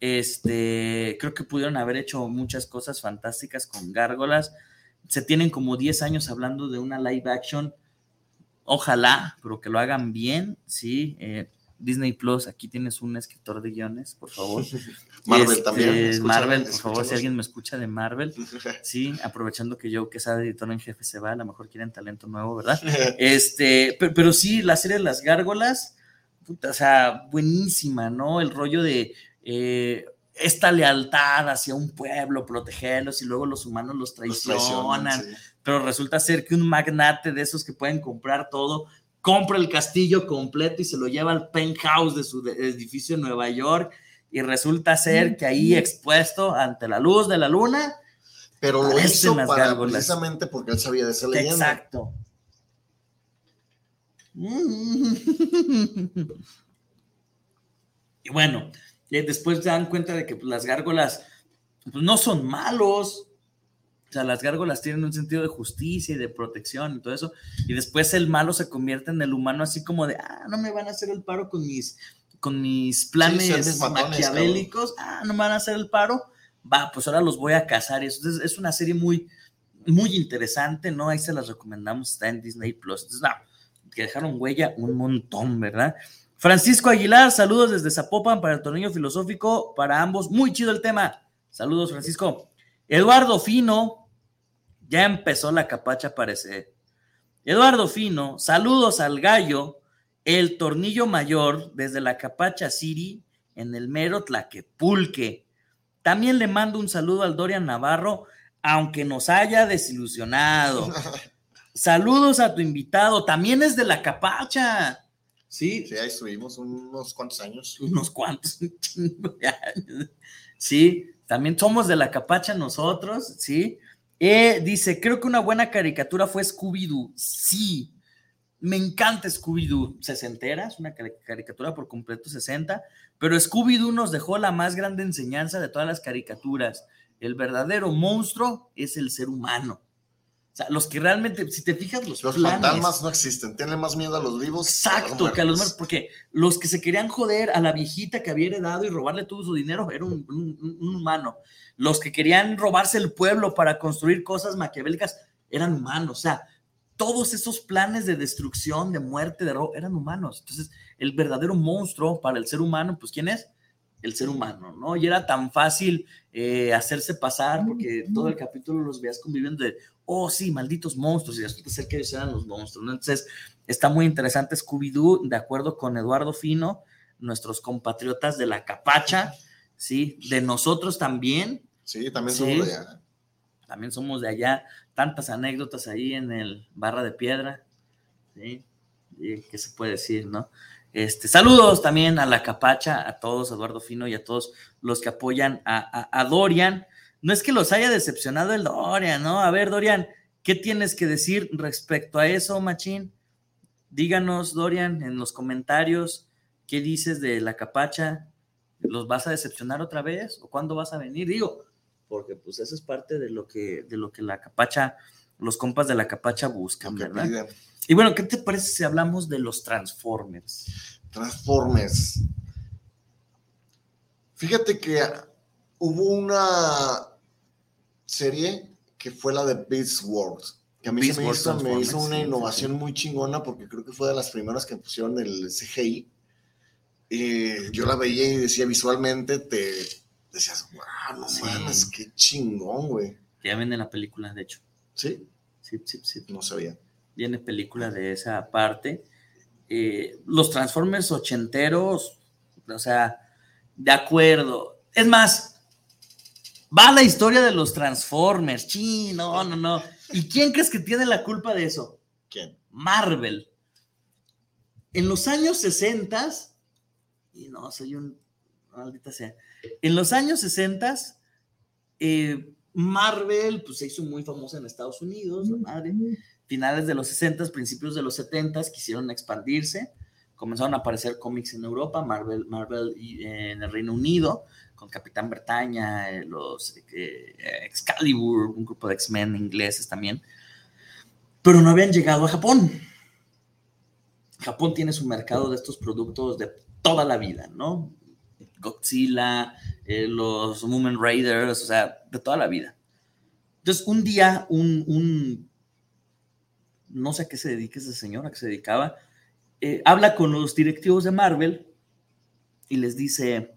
Este, creo que pudieron haber hecho muchas cosas fantásticas con gárgolas. Se tienen como 10 años hablando de una live action. Ojalá, pero que lo hagan bien, ¿sí? Eh, Disney Plus, aquí tienes un escritor de guiones, por favor. Marvel Este, también. Marvel, por favor, si alguien me escucha de Marvel, sí, aprovechando que yo, que sea editor en jefe, se va, a lo mejor quieren talento nuevo, ¿verdad? Este, pero, pero sí, la serie de las gárgolas, puta, o sea, buenísima, ¿no? El rollo de eh, esta lealtad hacia un pueblo, protegerlos y luego los humanos los traicionan, traicionan, sí. pero resulta ser que un magnate de esos que pueden comprar todo, compra el castillo completo y se lo lleva al penthouse de su edificio en Nueva York y resulta ser que ahí expuesto ante la luz de la luna. Pero lo hizo las para, gárgolas. precisamente porque él sabía de esa leyenda. Exacto. Y bueno, después se dan cuenta de que pues, las gárgolas pues, no son malos. O sea, las gárgolas tienen un sentido de justicia y de protección y todo eso. Y después el malo se convierte en el humano así como de, ah, no me van a hacer el paro con mis, con mis planes maquiavélicos. Ah, no me van a hacer el paro. Va, pues ahora los voy a cazar. Y eso es, es una serie muy, muy interesante, ¿no? Ahí se las recomendamos, está en Disney Plus. Entonces, no, que dejaron huella un montón, ¿verdad? Francisco Aguilar, saludos desde Zapopan para el torneo filosófico, para ambos. Muy chido el tema. Saludos, Francisco. Eduardo Fino, ya empezó la capacha, parece. Eduardo Fino, saludos al gallo, el tornillo mayor desde la capacha City en el mero Tlaquepulque. También le mando un saludo al Dorian Navarro, aunque nos haya desilusionado. Saludos a tu invitado, también es de la capacha. Sí, Sí, ahí estuvimos unos cuantos años. unos cuantos. Sí, también somos de la capacha nosotros, sí. Eh, dice, creo que una buena caricatura fue Scooby-Doo. Sí, me encanta Scooby-Doo. Sesentera, es una cari- caricatura por completo 60, pero Scooby-Doo nos dejó la más grande enseñanza de todas las caricaturas. El verdadero monstruo es el ser humano. O sea, los que realmente, si te fijas, los, Los planes- fantasmas no existen. Tienen más miedo a los vivos. Exacto, que a los muertos. porque los que se querían joder a la viejita que había heredado y robarle todo su dinero era un, un- un- un humano. Los que querían robarse el pueblo para construir cosas maquiavélicas eran humanos. O sea, todos esos planes de destrucción, de muerte, de robo, eran humanos. Entonces, el verdadero monstruo para el ser humano, pues, ¿quién es? El ser humano, ¿no? Y era tan fácil eh, hacerse pasar, porque todo el capítulo los veías conviviendo de, oh, sí, malditos monstruos, y resulta ser que ellos eran los monstruos, ¿no? Entonces, está muy interesante Scooby-Doo, de acuerdo con Eduardo Fino, nuestros compatriotas de la capacha, ¿sí? De nosotros también. Sí, también Sí. somos de allá. También somos de allá. Tantas anécdotas ahí en el Barra de Piedra. ¿sí? Y, ¿Qué se puede decir, no? Este, saludos también a la Capacha, a todos, a Eduardo Fino y a todos los que apoyan a, a- a Dorian. No es que los haya decepcionado el Dorian, ¿no? A ver, Dorian, ¿qué tienes que decir respecto a eso, Machín? Díganos, Dorian, en los comentarios, ¿qué dices de la Capacha? ¿Los vas a decepcionar otra vez? ¿O cuándo vas a venir? Digo, porque pues eso es parte de lo que, de lo que la capacha, los compas de la capacha buscan, ¿verdad? piden. Y bueno, ¿qué te parece si hablamos de los Transformers? Transformers. Fíjate que hubo una serie que fue la de Beast Wars, que a mí Beast se me hizo, me hizo una innovación muy chingona porque creo que fue de las primeras que pusieron el CGI. Y yo la veía y decía visualmente, te decías, wow, no Sí. mames, qué chingón, güey. Ya viene la película, de hecho. ¿Sí? Sí, sí, sí. No sabía. Viene película de esa parte. Eh, los Transformers ochenteros, o sea, de acuerdo. Es más, va la historia de los Transformers. Sí, no, no, no. ¿Y quién crees que tiene la culpa de eso? ¿Quién? Marvel. En los años 60, y no, soy un, maldita sea, en los años 60, eh, Marvel pues, se hizo muy famosa en Estados Unidos, la madre. Finales de los 60, principios de los 70, quisieron expandirse, comenzaron a aparecer cómics en Europa, Marvel, Marvel en el Reino Unido, con Capitán Bretaña, eh, los eh, Excalibur, un grupo de X-Men ingleses también, pero no habían llegado a Japón. Japón tiene su mercado de estos productos de toda la vida, ¿no? Godzilla, eh, los Moomin Raiders, o sea, de toda la vida. Entonces, un día, un, un no sé a qué se dedica ese señor, a qué se dedicaba, eh, habla con los directivos de Marvel y les dice,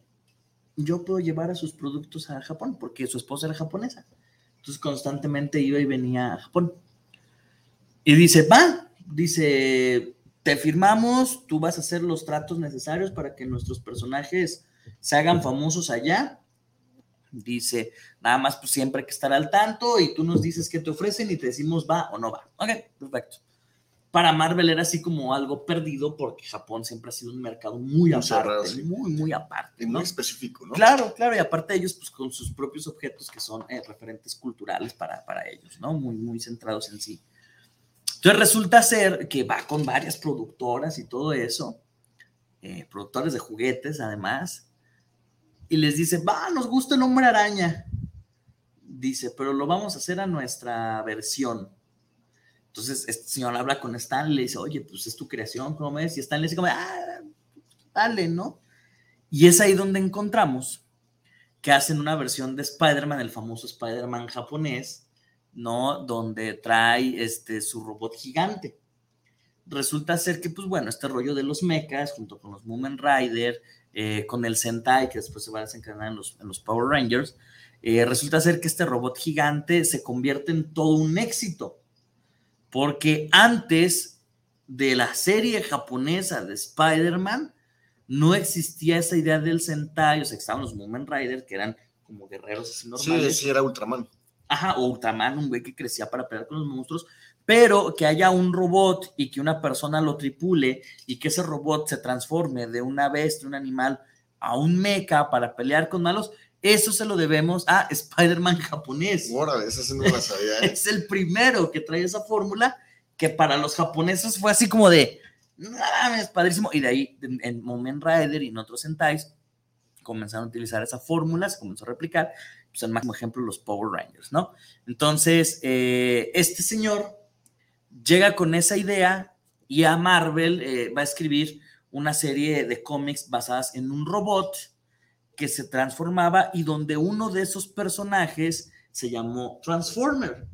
yo puedo llevar a sus productos a Japón, porque su esposa era japonesa. Entonces constantemente iba y venía a Japón. Y dice, va, dice, te firmamos, tú vas a hacer los tratos necesarios para que nuestros personajes se hagan famosos allá. Dice, nada más pues siempre hay que estar al tanto y tú nos dices qué te ofrecen y te decimos va o no va. Ok, perfecto para Marvel era así como algo perdido porque Japón siempre ha sido un mercado muy, aparte, muy, muy aparte. Y muy específico, ¿no? Claro, claro, y aparte ellos pues con sus propios objetos que son eh, referentes culturales para, para ellos, ¿no? Muy, muy centrados en sí. Entonces resulta ser que va con varias productoras y todo eso, eh, productores de juguetes además, y les dice, va, nos gusta el hombre araña. Dice, pero lo vamos a hacer a nuestra versión entonces, este señor habla con Stan, le dice, oye, pues es tu creación, ¿cómo ves? Y Stan le dice como, ah, dale, ¿no? Y es ahí donde encontramos que hacen una versión de Spider-Man, el famoso Spider-Man japonés, ¿no? Donde trae este, su robot gigante. Resulta ser que, pues bueno, este rollo de los mechas, junto con los Moomin Rider, eh, con el Sentai, que después se va a desencadenar en los, en los Power Rangers, eh, resulta ser que este robot gigante se convierte en todo un éxito porque antes de la serie japonesa de Spider-Man, no existía esa idea del Sentai, o sea, estaban los Moomin Rider, que eran como guerreros así normales. Sí, sí, era Ultraman. Ajá, o Ultraman, un güey que crecía para pelear con los monstruos, pero que haya un robot y que una persona lo tripule y que ese robot se transforme de una bestia, un animal, a un mecha para pelear con malos, eso se lo debemos a Spider-Man japonés. Esa no la sabía. ¿eh? es el primero que trae esa fórmula que para los japoneses fue así como de, es padrísimo. Y de ahí, en, Moment Rider y en otros Sentais, comenzaron a utilizar esa fórmula, se comenzó a replicar. Pues el máximo ejemplo, los Power Rangers, ¿no? Entonces, eh, este señor llega con esa idea y a Marvel eh, va a escribir una serie de cómics basadas en un robot que se transformaba y donde uno de esos personajes se llamó Transformer.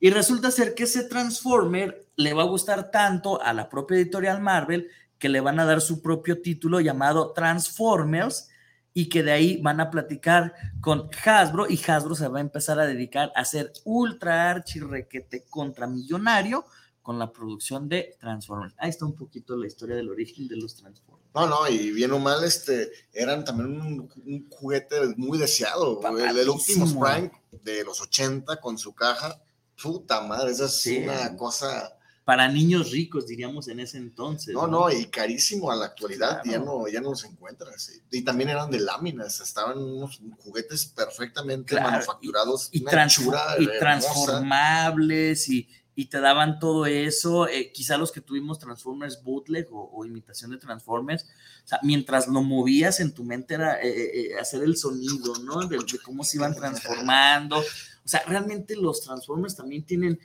Y resulta ser que ese Transformer le va a gustar tanto a la propia editorial Marvel que le van a dar su propio título llamado Transformers y que de ahí van a platicar con Hasbro y Hasbro se va a empezar a dedicar a ser ultra archi requete contra millonario con la producción de Transformers. Ahí está un poquito la historia del origen de los Transformers. No, no, y bien o mal, este, eran también un, juguete muy deseado. El, último Sprite de los 80 con su caja. Puta madre, esa es una cosa. Para niños ricos, diríamos en ese entonces. No, no, y carísimo a la actualidad, ya, no, ya no los encuentras. Y también eran de láminas, estaban unos juguetes perfectamente manufacturados. Y, y transformables y y te daban todo eso. Eh, quizá los que tuvimos Transformers bootleg o, imitación de Transformers, o mientras lo movías en tu mente era eh, eh, hacer el sonido, ¿no? De, cómo se iban transformando. O sea, realmente los Transformers también tienen.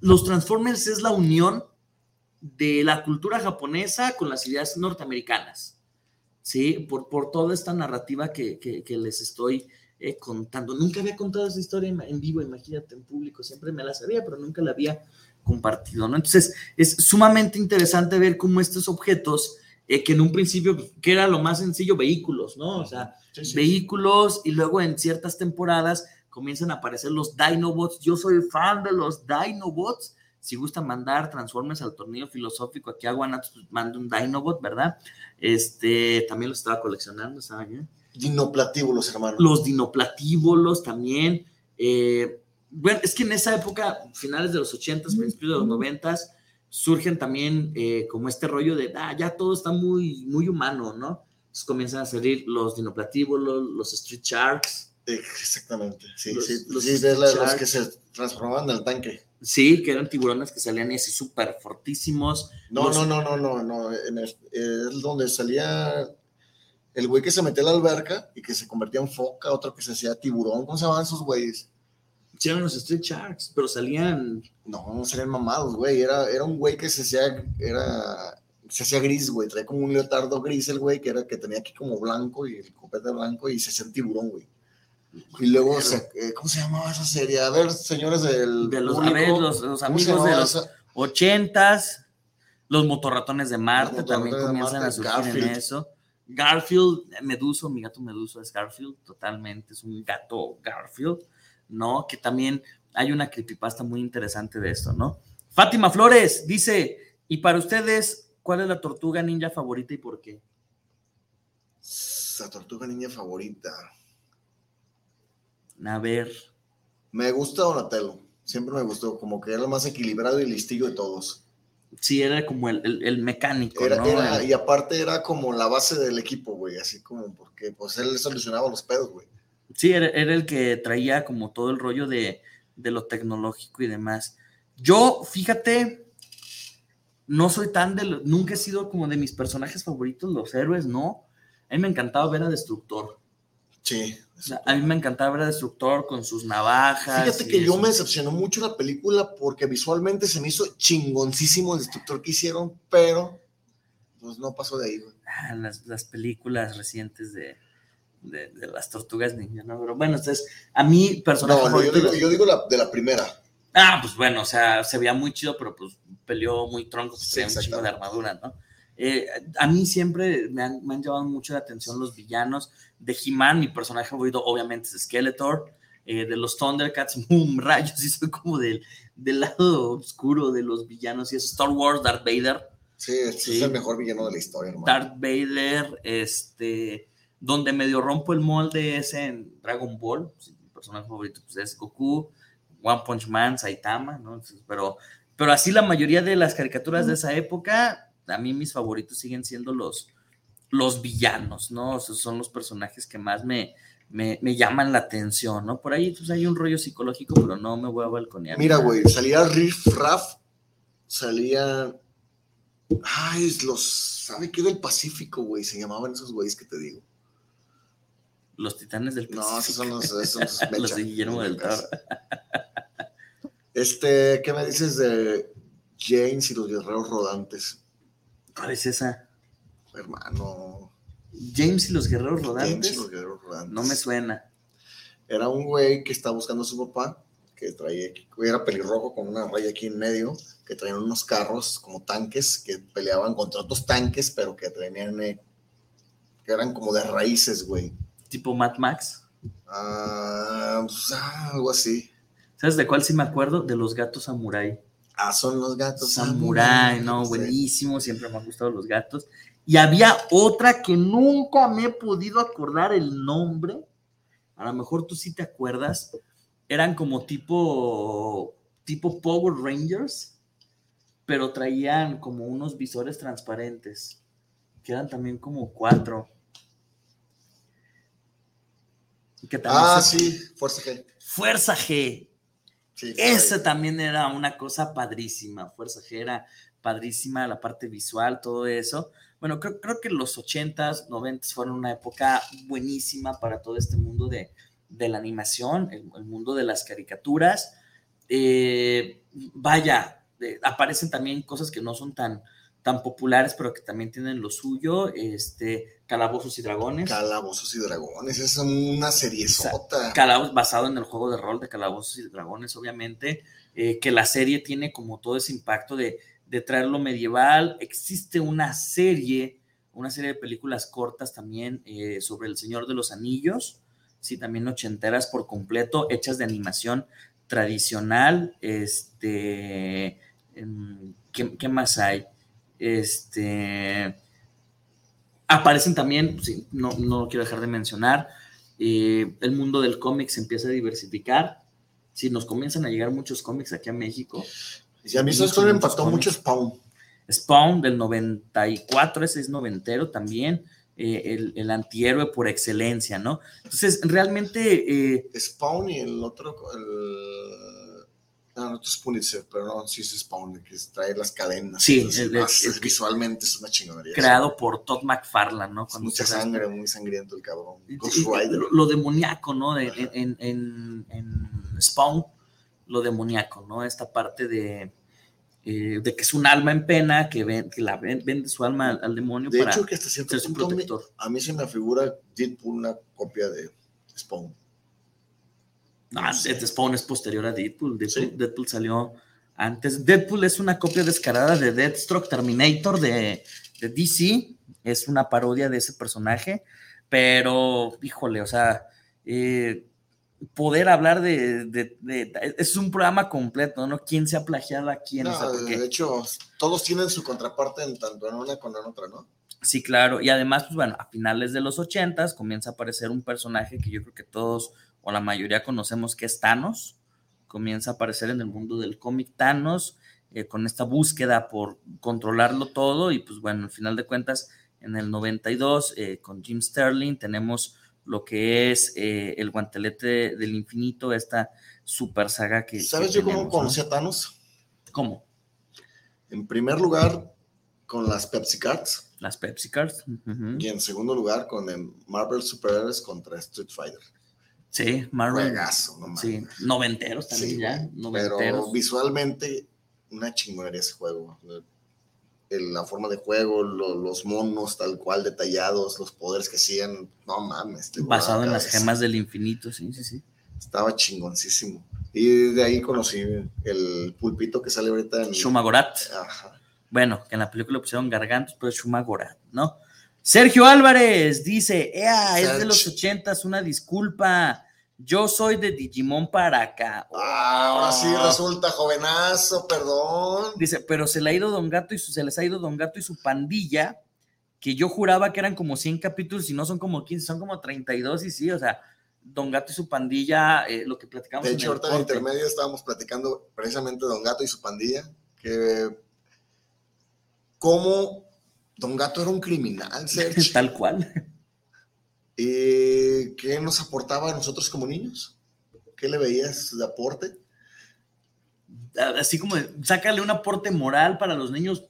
los Transformers es la unión de la cultura japonesa con las ideas norteamericanas, ¿sí? Por, por toda esta narrativa que, que les estoy eh, contando. Nunca había contado esa historia en, vivo, imagínate, en público. Siempre me la sabía, pero nunca la había compartido, ¿no? Entonces, es sumamente interesante ver cómo estos objetos, eh, que en un principio, pues, que era lo más sencillo, vehículos, ¿no? O sea, vehículos y luego en ciertas temporadas comienzan a aparecer los Dinobots. Yo soy fan de los Dinobots. Si gusta mandar Transformers al torneo filosófico aquí a Guanatos, pues mando un Dinobot, ¿verdad? Este, también lo estaba coleccionando, ¿saben? Dinoplatíbulos, hermano. Los dinoplatíbulos también. Eh, bueno, es que en esa época, finales de los 80, principios de los 90, surgen también eh, como este rollo de, ah, ya todo está muy, muy humano, ¿no? Entonces comienzan a salir los dinoplatíbulos, los street sharks. Exactamente, sí, sí, los, sí, los que se transformaban en el tanque. Sí, que eran tiburones que salían así súper fortísimos. No, no, no, no, no, no. En el- es donde salía el güey que se metía a la alberca y que se convertía en foca, otro que se hacía tiburón. ¿Cómo se llamaban esos güeyes? Sí, eran los Street Sharks, pero salían. No, no salían mamados, güey. Era, era un güey que se hacía, era, se hacía gris, güey. Traía como un leotardo gris el güey, que era que tenía aquí como blanco y el copete blanco y se hacía un tiburón, güey. Y luego, se- eh, ¿cómo se llamaba esa serie? A ver, señores del. De los, a público, ver, los, los ¿cómo se amigos de los esa? ochentas, los motorratones de Marte también de comienzan a surgir en eso. Garfield, Meduso, mi gato Meduso es Garfield, totalmente, es un gato Garfield, ¿no? Que también hay una creepypasta muy interesante de esto, ¿no? Fátima Flores dice, y para ustedes, ¿cuál es la tortuga ninja favorita y por qué? La tortuga niña favorita. A ver, Me gusta Donatello. Siempre me gustó, como que era el más equilibrado y listillo de todos. Sí, era como el, el- el mecánico, Era, ¿no? era- y aparte era como la base del equipo, güey, así como porque pues él solucionaba los pedos, güey. Sí, era, era el que traía como todo el rollo de, de lo tecnológico y demás. Yo, fíjate, no soy tan de... nunca he sido como de mis personajes favoritos, los héroes, no. A mí me encantaba ver a Destructor. Sí. O sea, a mí me encantaba ver a Destructor con sus navajas. Fíjate que yo eso. me decepcionó mucho la película porque visualmente se me hizo chingoncísimo el destructor que hicieron, pero pues no pasó de ahí, güey. Ah, las, las películas recientes de, de, de las tortugas ninja, ¿no? Pero bueno, entonces, a mí personaje No, yo digo, yo digo la, de la primera. Ah, pues bueno, o sea, se veía muy chido, pero pues peleó muy tronco, pues Sí, tenía un chingo de armadura, ¿no? Eh, a mí siempre me han, me han llamado mucho la atención los villanos. De He-Man, mi personaje favorito obviamente es Skeletor. Eh, de los Thundercats, boom, rayos, y soy como del, del lado oscuro de los villanos. Y es Star Wars, Darth Vader. Sí, Sí. es el mejor villano de la historia, hermano. Darth Vader, este, donde medio rompo el molde es en Dragon Ball, sí, mi personaje favorito pues, es Goku, One Punch Man, Saitama, ¿no? Pero, pero así la mayoría de las caricaturas de esa época, a mí mis favoritos siguen siendo los, los villanos, ¿no? O sea, son los personajes que más me, me, me llaman la atención, ¿no? Por ahí pues, hay un rollo psicológico, pero no me voy a balconear. Mira, güey, salía Riff Raff, salía. Ay, los. ¿Sabe qué del Pacífico, güey? Se llamaban esos güeyes que te digo. Los titanes del No, esos son los. Esos los de Guillermo del Toro. Este, ¿qué me dices de James y los guerreros rodantes? ¿Cuál es esa? Hermano. James y los guerreros James rodantes. y los guerreros rodantes. No me suena. Era un güey que estaba buscando a su papá, que traía, era pelirrojo con una raya aquí en medio, que traían unos carros como tanques que peleaban contra otros tanques, pero que tenían, eh, que eran como de raíces, güey. Tipo Mad Max. Ah, pues, ah, algo así. ¿Sabes de cuál sí me acuerdo? De los gatos samurai. Ah, son los gatos Samurai, no, buenísimo, siempre me han gustado los gatos. Y había otra que nunca me he podido acordar el nombre. A lo mejor tú sí te acuerdas. Eran como tipo, tipo Power Rangers, pero traían como unos visores transparentes, que eran también como cuatro. Y que también Ah, se- sí, Fuerza G. Fuerza G. Sí, Esa también era una cosa padrísima. Fuerza G era padrísima, la parte visual, todo eso. Bueno, creo, creo que los 80s, 90s fueron una época buenísima para todo este mundo de, de la animación, el, el mundo de las caricaturas. Eh, vaya, eh, aparecen también cosas que no son tan, tan populares, pero que también tienen lo suyo. Este, Calabozos y Dragones. Calabozos y Dragones, es una serie sota. Calabozos, basado en el juego de rol de Calabozos y Dragones, obviamente, eh, que la serie tiene como todo ese impacto de, de traerlo medieval. Existe una serie, una serie de películas cortas también eh, sobre el Señor de los Anillos, sí, también ochenteras por completo, hechas de animación tradicional. Este, em, ¿qué, qué más hay? Este aparecen también, sí, no, no quiero dejar de mencionar, eh, el mundo del cómic se empieza a diversificar. Si nos comienzan a llegar muchos cómics aquí a México. Y a mí eso me impactó mucho Spawn. Spawn del 94, ese es noventero también, eh, el, el antihéroe por excelencia, ¿no? Entonces, realmente... eh, Spawn y el otro, el, No, no es Pulitzer, pero no, sí es Spawn, que trae las cadenas. Sí, es, es- es- es- visualmente es una chingonería. Creado por Todd McFarlane, ¿no? Cuando mucha sangre, muy sangriento el cabrón. Rider. Lo, lo demoníaco, ¿no? De- en, en- en Spawn, lo demoníaco, ¿no? Esta parte de, eh, de que es un alma en pena, que, ven- que la ven- vende su alma al, al demonio De para hecho, que hasta cierto ser su punto me- protector. a mí se me figura Deadpool una copia de Spawn. Este Spawn es posterior a Deadpool. Deadpool, Deadpool salió antes. Deadpool es una copia descarada de Deathstroke Terminator de, de DC. Es una parodia de ese personaje. Pero, híjole, o sea, eh, poder hablar de, de- de- Es un programa completo, ¿no? ¿Quién se ha plagiado a quién? O sea, No, porque- de hecho, todos tienen su contraparte en tanto en una como en otra, ¿no? Sí, claro. Y además, pues bueno, a finales de los ochentas comienza a aparecer un personaje que yo creo que todos o la mayoría conocemos que es Thanos. Comienza a aparecer en el mundo del cómic Thanos eh, con esta búsqueda por controlarlo todo y pues bueno, al final de cuentas, en el 92 eh, con Jim Sterling tenemos lo que es eh, el guantelete del infinito, esta super saga que... ¿Sabes que yo cómo conocí a Thanos? ¿Cómo? En primer lugar, con las Pepsi Cards. Las Pepsi Cards. Y en segundo lugar, con el Marvel Superhéroes contra Street Fighter. Sí, Marvel. Juegazo, no. Sí, noventeros también Sí, ya. Noventeros. Pero visualmente, una chingonería ese juego. La forma de juego, lo- los monos tal cual detallados, los poderes que hacían, no mames. Basado en las gemas del infinito, sí, sí, sí. Estaba chingoncísimo. Y de ahí conocí el pulpito que sale ahorita en... Shumagorat. Ajá. Bueno, que en la película pusieron gargantos, pero es Shumagorat, ¿no? Sergio Álvarez dice, ea, es de los ochentas, una disculpa. Yo soy de Digimon para acá. Ah, ahora sí resulta jovenazo, perdón. Dice, pero se le ha ido Don Gato y su, se les ha ido Don Gato y su pandilla, que yo juraba que eran como 100 capítulos y no son como 15, son como 32 y sí, o sea, Don Gato y su pandilla, eh, lo que platicamos De en hecho, ahorita en intermedio estábamos platicando precisamente Don Gato y su pandilla, que cómo Don Gato era un criminal, Sergio. Tal cual. ¿Y qué nos aportaba a nosotros como niños? ¿Qué le veías de aporte? Así como, sácale un aporte moral para los niños,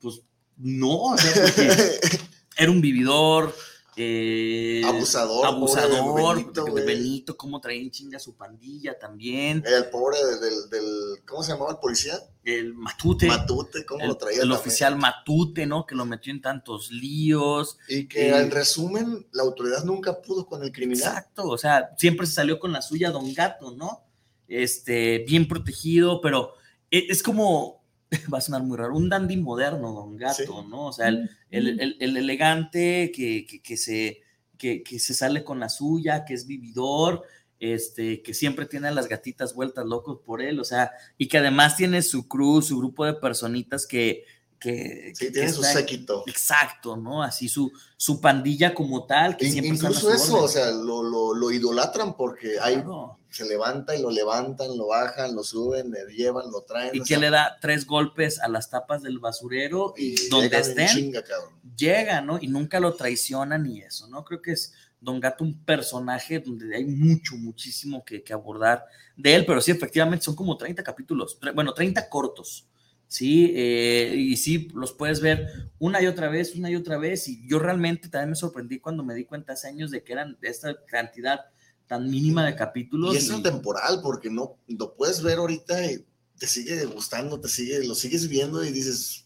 pues no, o sea, porque era un vividor, eh, Abusador, abusador, de Benito, de. Benito, cómo traía en chinga su pandilla también, El pobre del, del- ¿cómo se llamaba el policía? el Matute, Matute, ¿cómo el, lo traía? el también? oficial Matute, ¿no? Que lo metió en tantos líos. Y que Eh, en resumen, la autoridad nunca pudo con el criminal. Exacto, o sea, siempre se salió con la suya Don Gato, ¿no? Este, bien protegido, pero e- es como, va a sonar muy raro, un dandy moderno, Don Gato, ¿no? O sea, el, el- el- el elegante que, que- que se, que, que se sale con la suya, que es vividor, este, que siempre tiene a las gatitas vueltas locos por él, o sea, y que además tiene su cruz, su grupo de personitas que... que Sí, que tiene su séquito. Exacto, ¿no? Así su, su pandilla como tal, que In- siempre Incluso eso, orden. o sea, lo, lo, lo idolatran porque hay, Claro. se levanta y lo levantan, lo bajan, lo suben, le llevan, lo traen. y que sea, le da tres golpes a las tapas del basurero y, y donde estén, chinga, cabrón. llega, ¿no? Y nunca lo traicionan y eso, ¿no? Creo que es Don Gato un personaje donde hay mucho, muchísimo que, que abordar de él, pero sí, efectivamente son como 30 capítulos, bueno, 30 cortos, ¿sí? Eh, y sí, los puedes ver una y otra vez, una y otra vez, y yo realmente también me sorprendí cuando me di cuenta hace años de que eran de esta cantidad tan mínima de capítulos. Y es y- temporal porque no lo puedes ver ahorita y te sigue gustando, te sigue, lo sigues viendo y dices,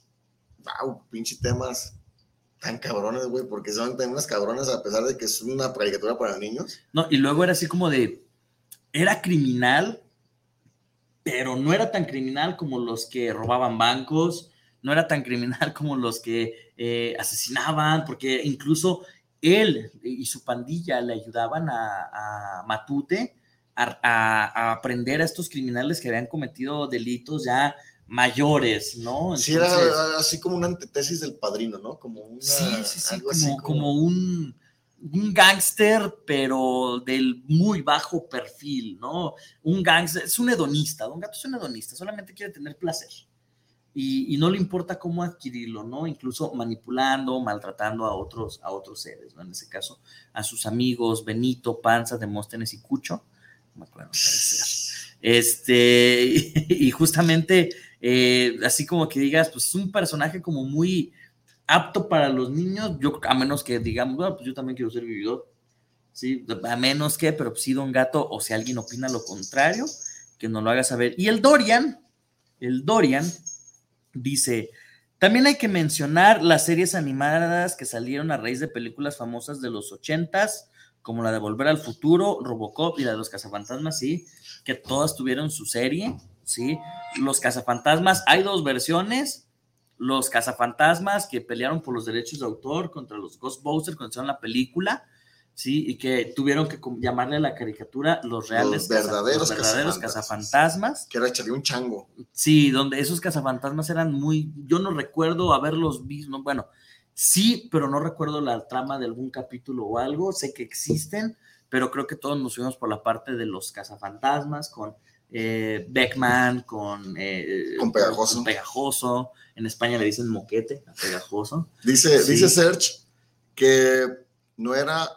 wow, pinche temas tan cabrones, güey, porque son temas cabrones a pesar de que es una caricatura para niños. No, y luego era así como de, era criminal, pero no era tan criminal como los que robaban bancos, no era tan criminal como los que eh, asesinaban, porque incluso él y su pandilla le ayudaban a, a Matute a, a- a aprender a estos criminales que habían cometido delitos ya mayores, ¿no? Sí, era así como una antítesis del padrino, ¿no? Como una, Sí, sí, sí, como un, un gángster, pero del muy bajo perfil, ¿no? Un gángster, es un hedonista, Don Gato es un hedonista, solamente quiere tener placer. Y, no le importa cómo adquirirlo, ¿no? Incluso manipulando, maltratando a otros, a otros seres, ¿no? En ese caso, a sus amigos Benito, Panza, Demóstenes y Cucho. Me acuerdo. Este, y justamente, eh, así como que digas, pues es un personaje como muy apto para los niños, yo a menos que digamos, bueno, pues yo también quiero ser vividor, ¿sí? A menos que, pero sí, Don Gato, o si alguien opina lo contrario, que nos lo haga saber. Y el Dorian, el Dorian dice, también hay que mencionar las series animadas que salieron a raíz de películas famosas de los ochentas, como la de Volver al Futuro, Robocop y la de los Cazafantasmas, sí, que todas tuvieron su serie, sí. Los Cazafantasmas, hay dos versiones, los cazafantasmas que pelearon por los derechos de autor contra los Ghostbusters cuando hicieron la película, ¿sí? Y que tuvieron que llamarle a la caricatura los reales Los verdaderos, los verdaderos cazafantasmas. Que era echarle un chango. Sí, donde esos cazafantasmas eran muy, yo no recuerdo haberlos visto, bueno, sí, pero no recuerdo la trama de algún capítulo o algo, sé que existen, pero creo que todos nos fuimos por la parte de los cazafantasmas con eh, Beckman, con, eh, Con Pegajoso. con Pegajoso. En España le dicen moquete a Pegajoso. Dice, Sí. dice Serge que no era,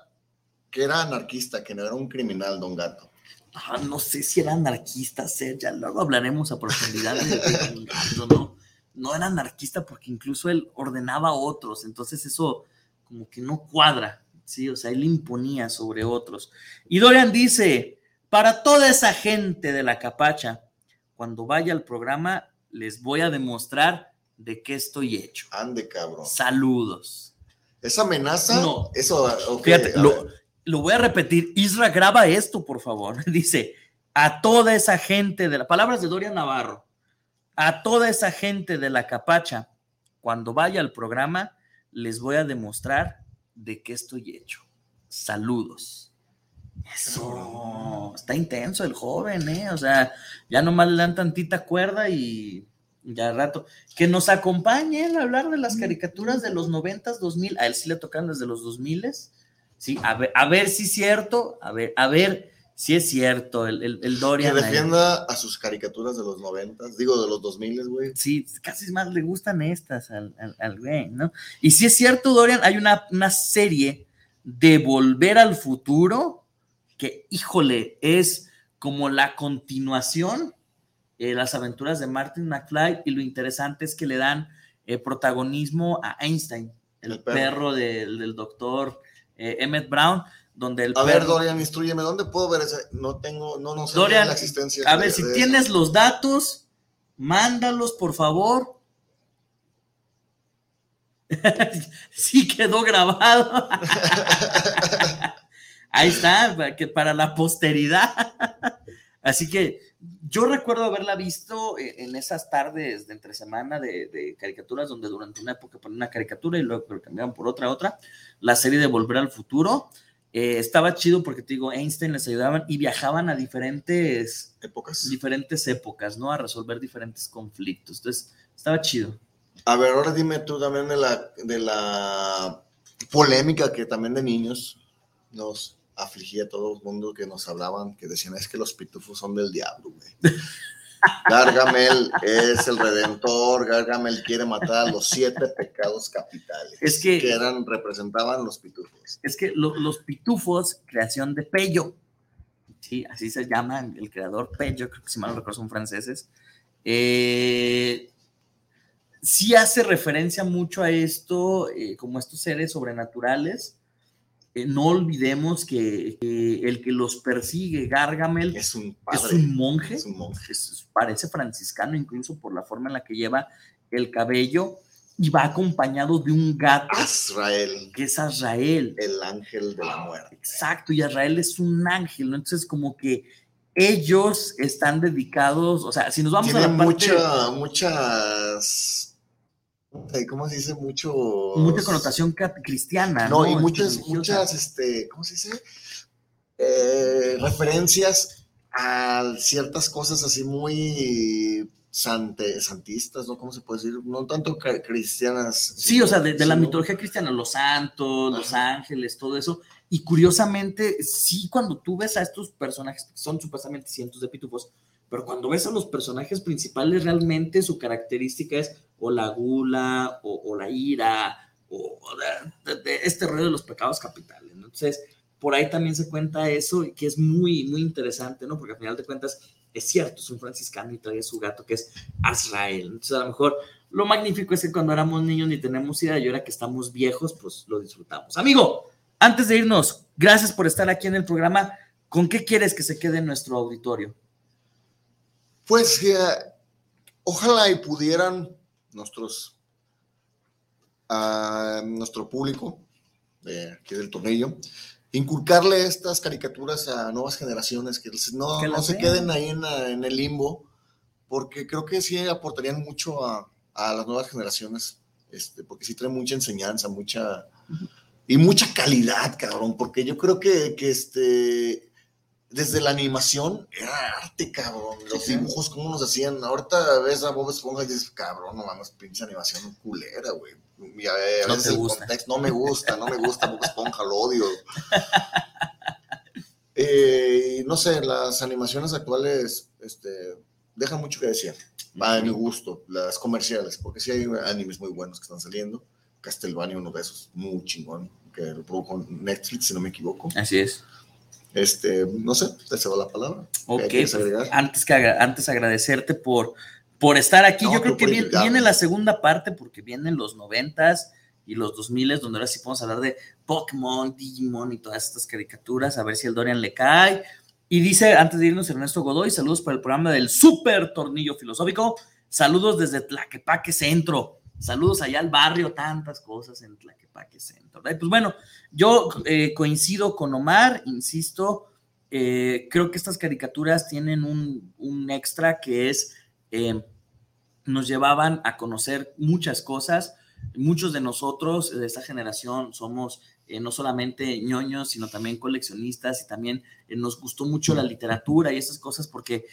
que era anarquista, que no era un criminal, Don Gato. Ah, no sé si era anarquista, Ser, ya luego hablaremos a profundidad Gato, ¿no? No era anarquista porque incluso él ordenaba a otros, entonces eso como que no cuadra, ¿sí? O sea, él imponía sobre otros. Y Dorian dice, para toda esa gente de la capacha, cuando vaya al programa, les voy a demostrar de qué estoy hecho. Ande, cabrón. Saludos. ¿Esa amenaza? No. Eso, Fíjate, lo, voy a repetir. Isra, graba esto, por favor. Dice, a toda esa gente de las palabras de Dorian Navarro, a toda esa gente de la capacha, cuando vaya al programa, les voy a demostrar de qué estoy hecho. Saludos. Eso, está intenso el joven, ¿eh? O sea, ya nomás le dan tantita cuerda y ya al rato. Que nos acompañen a hablar de las caricaturas de los 90s, 2000. A él sí le tocan desde los 2000 Sí, a ver, a ver si es cierto, a ver, a ver si es cierto. El, el, el Que Dorian. ahí. defienda a sus caricaturas de los noventas, digo de los dos miles, güey. Sí, casi más le gustan estas al, al, al güey, ¿no? Y si es cierto, Dorian, hay una, una serie de Volver al Futuro que, híjole, es como la continuación de las aventuras de Martin McFly y lo interesante es que le dan eh, protagonismo a Einstein, el, El perro. perro, del, del doctor eh, Emmett Brown, donde el A ver, Dorian, instruyeme, ¿dónde puedo ver ese? No tengo, no, no sé Dorian, la existencia. a de- ver, si de- tienes los datos, mándalos, por favor. sí quedó grabado. Ahí está, para, que para la posteridad. Así que yo recuerdo haberla visto eh, en esas tardes de entre semana de, de caricaturas, donde durante una época ponían una caricatura y luego cambiaban por otra, otra. La serie de Volver al Futuro. Eh, estaba chido porque te digo, Einstein les ayudaban y viajaban a diferentes épocas, diferentes épocas, ¿no? A resolver diferentes conflictos. Entonces, estaba chido. A ver, ahora dime tú también de la, de la polémica que también de niños nos afligía a todo el mundo que nos hablaban, que decían es que los pitufos son del diablo, güey. Gargamel es el redentor, Gargamel quiere matar a los siete pecados capitales Es que- eran, representaban los pitufos. Es que lo- los pitufos, creación de Pello, sí, así se llaman, el creador Pello, creo que si mal no recuerdo son franceses, eh, sí hace referencia mucho a esto, eh, como estos seres sobrenaturales. Eh, no olvidemos que, que el que los persigue, Gargamel, es un, es un monje, es un monje. es- parece franciscano incluso por la forma en la que lleva el cabello y va acompañado de un gato Azrael, que es Azrael. el ángel de la muerte. Exacto, y Azrael es un ángel, ¿no? Entonces como que ellos están dedicados, o sea, si nos vamos Tiene a la parte, mucha, muchas, ¿cómo se dice? Mucho... mucha connotación cristiana, No, ¿no? y Este, muchas, religiosa. muchas, este, ¿cómo se dice? Eh, referencias a ciertas cosas así muy sante, santistas, ¿no? ¿Cómo se puede decir? No tanto cristianas. Sí, o sea, de, de la mitología cristiana, los santos, los ángeles, todo eso. Y curiosamente, sí, cuando tú ves a estos personajes, que son supuestamente cientos de pitufos, pero cuando ves a los personajes principales, realmente su característica es o la gula, o, o la ira, o, de, de- de este rollo de los pecados capitales. ¿no? Entonces, por ahí también se cuenta eso, que es muy, muy interesante, ¿no? Porque al final de cuentas, es cierto, es un franciscano y trae a su gato que es Azrael. Entonces, a lo mejor lo magnífico es que cuando éramos niños ni tenemos idea y ahora que estamos viejos, pues lo disfrutamos. Amigo, antes de irnos, gracias por estar aquí en el programa. ¿Con qué quieres que se quede en nuestro auditorio? Pues eh, ojalá y pudieran nuestros, uh, nuestro público de aquí del tornillo inculcarle estas caricaturas a nuevas generaciones, que no, no se queden ahí en, en, el limbo, porque creo que sí aportarían mucho a, a las nuevas generaciones, este, porque sí trae mucha enseñanza, mucha... Y mucha calidad, cabrón, porque yo creo que, que este, desde la animación era arte, cabrón. Los dibujos, cómo nos hacían. Ahorita ves a Bob Esponja y dices, cabrón, no mames, pinche animación culera, güey. A, veces no, el contexto, no me gusta, no me gusta Bob Esponja, lo odio. Eh, no sé, las animaciones actuales este, dejan mucho que decir. Va de mi gusto, las comerciales, porque sí hay animes muy buenos que están saliendo. Castlevania, uno de esos, muy chingón, que lo produjo Netflix, si no me equivoco. Así es. Este, no sé, te cedo la palabra. Ok, pues, antes, que, antes agradecerte por, por estar aquí. Yo creo que viene, viene, la segunda parte porque vienen los noventas y los dos miles, donde ahora sí podemos hablar de Pokémon, Digimon y todas estas caricaturas, a ver si el Dorian le cae. Y dice, antes de irnos, Ernesto Godoy, saludos para el programa del Super Tornillo Filosófico. Saludos desde Tlaquepaque Centro. Saludos allá al barrio, tantas cosas en Tlaquepaque Centro. Pues bueno, yo eh, coincido con Omar, insisto, eh, creo que estas caricaturas tienen un, extra que es, eh, nos llevaban a conocer muchas cosas. Muchos de nosotros de esta generación somos no solamente ñoños, sino también coleccionistas y también nos gustó mucho la literatura y esas cosas porque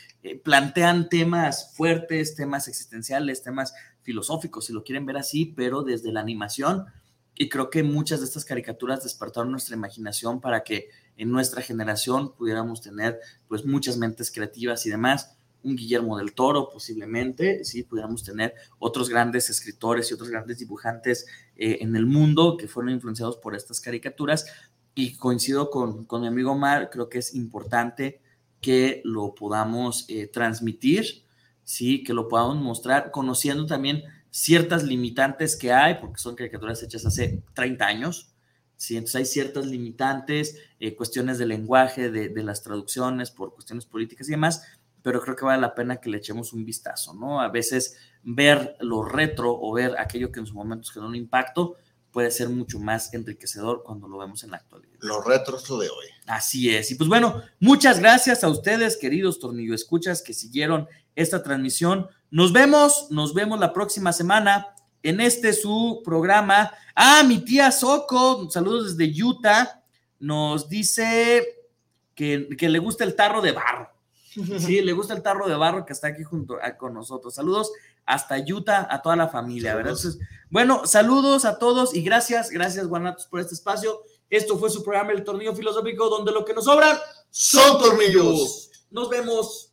plantean temas fuertes, temas existenciales, temas filosóficos, si lo quieren ver así, pero desde la animación. Y creo que muchas de estas caricaturas despertaron nuestra imaginación para que en nuestra generación pudiéramos tener pues muchas mentes creativas y demás. Un Guillermo del Toro posiblemente, sí, pudiéramos tener otros grandes escritores y otros grandes dibujantes eh, en el mundo que fueron influenciados por estas caricaturas. Y coincido con, con mi amigo Omar, creo que es importante que lo podamos eh, transmitir ¿sí? Que lo podamos mostrar, conociendo también ciertas limitantes que hay, porque son caricaturas hechas hace 30 años, ¿sí? Entonces hay ciertas limitantes, eh, cuestiones de lenguaje, de, de, las traducciones, por cuestiones políticas y demás, pero creo que vale la pena que le echemos un vistazo, ¿no? A veces ver lo retro o ver aquello que en su momento generó un impacto puede ser mucho más enriquecedor cuando lo vemos en la actualidad. Lo retro es lo de hoy. Así es. Y pues bueno, muchas gracias a ustedes, queridos tornillo escuchas, que siguieron esta transmisión. Nos vemos, nos vemos la próxima semana en este su programa. Ah, mi tía Soco, saludos desde Utah, nos dice que, que le gusta el tarro de barro. Sí, le gusta el tarro de barro que está aquí junto a, con nosotros. Saludos hasta Utah a toda la familia, ¿verdad? Entonces, bueno, saludos a todos y gracias, gracias Guanatos por este espacio. Esto fue su programa El Tornillo Filosófico, donde lo que nos sobran son tornillos. Nos vemos.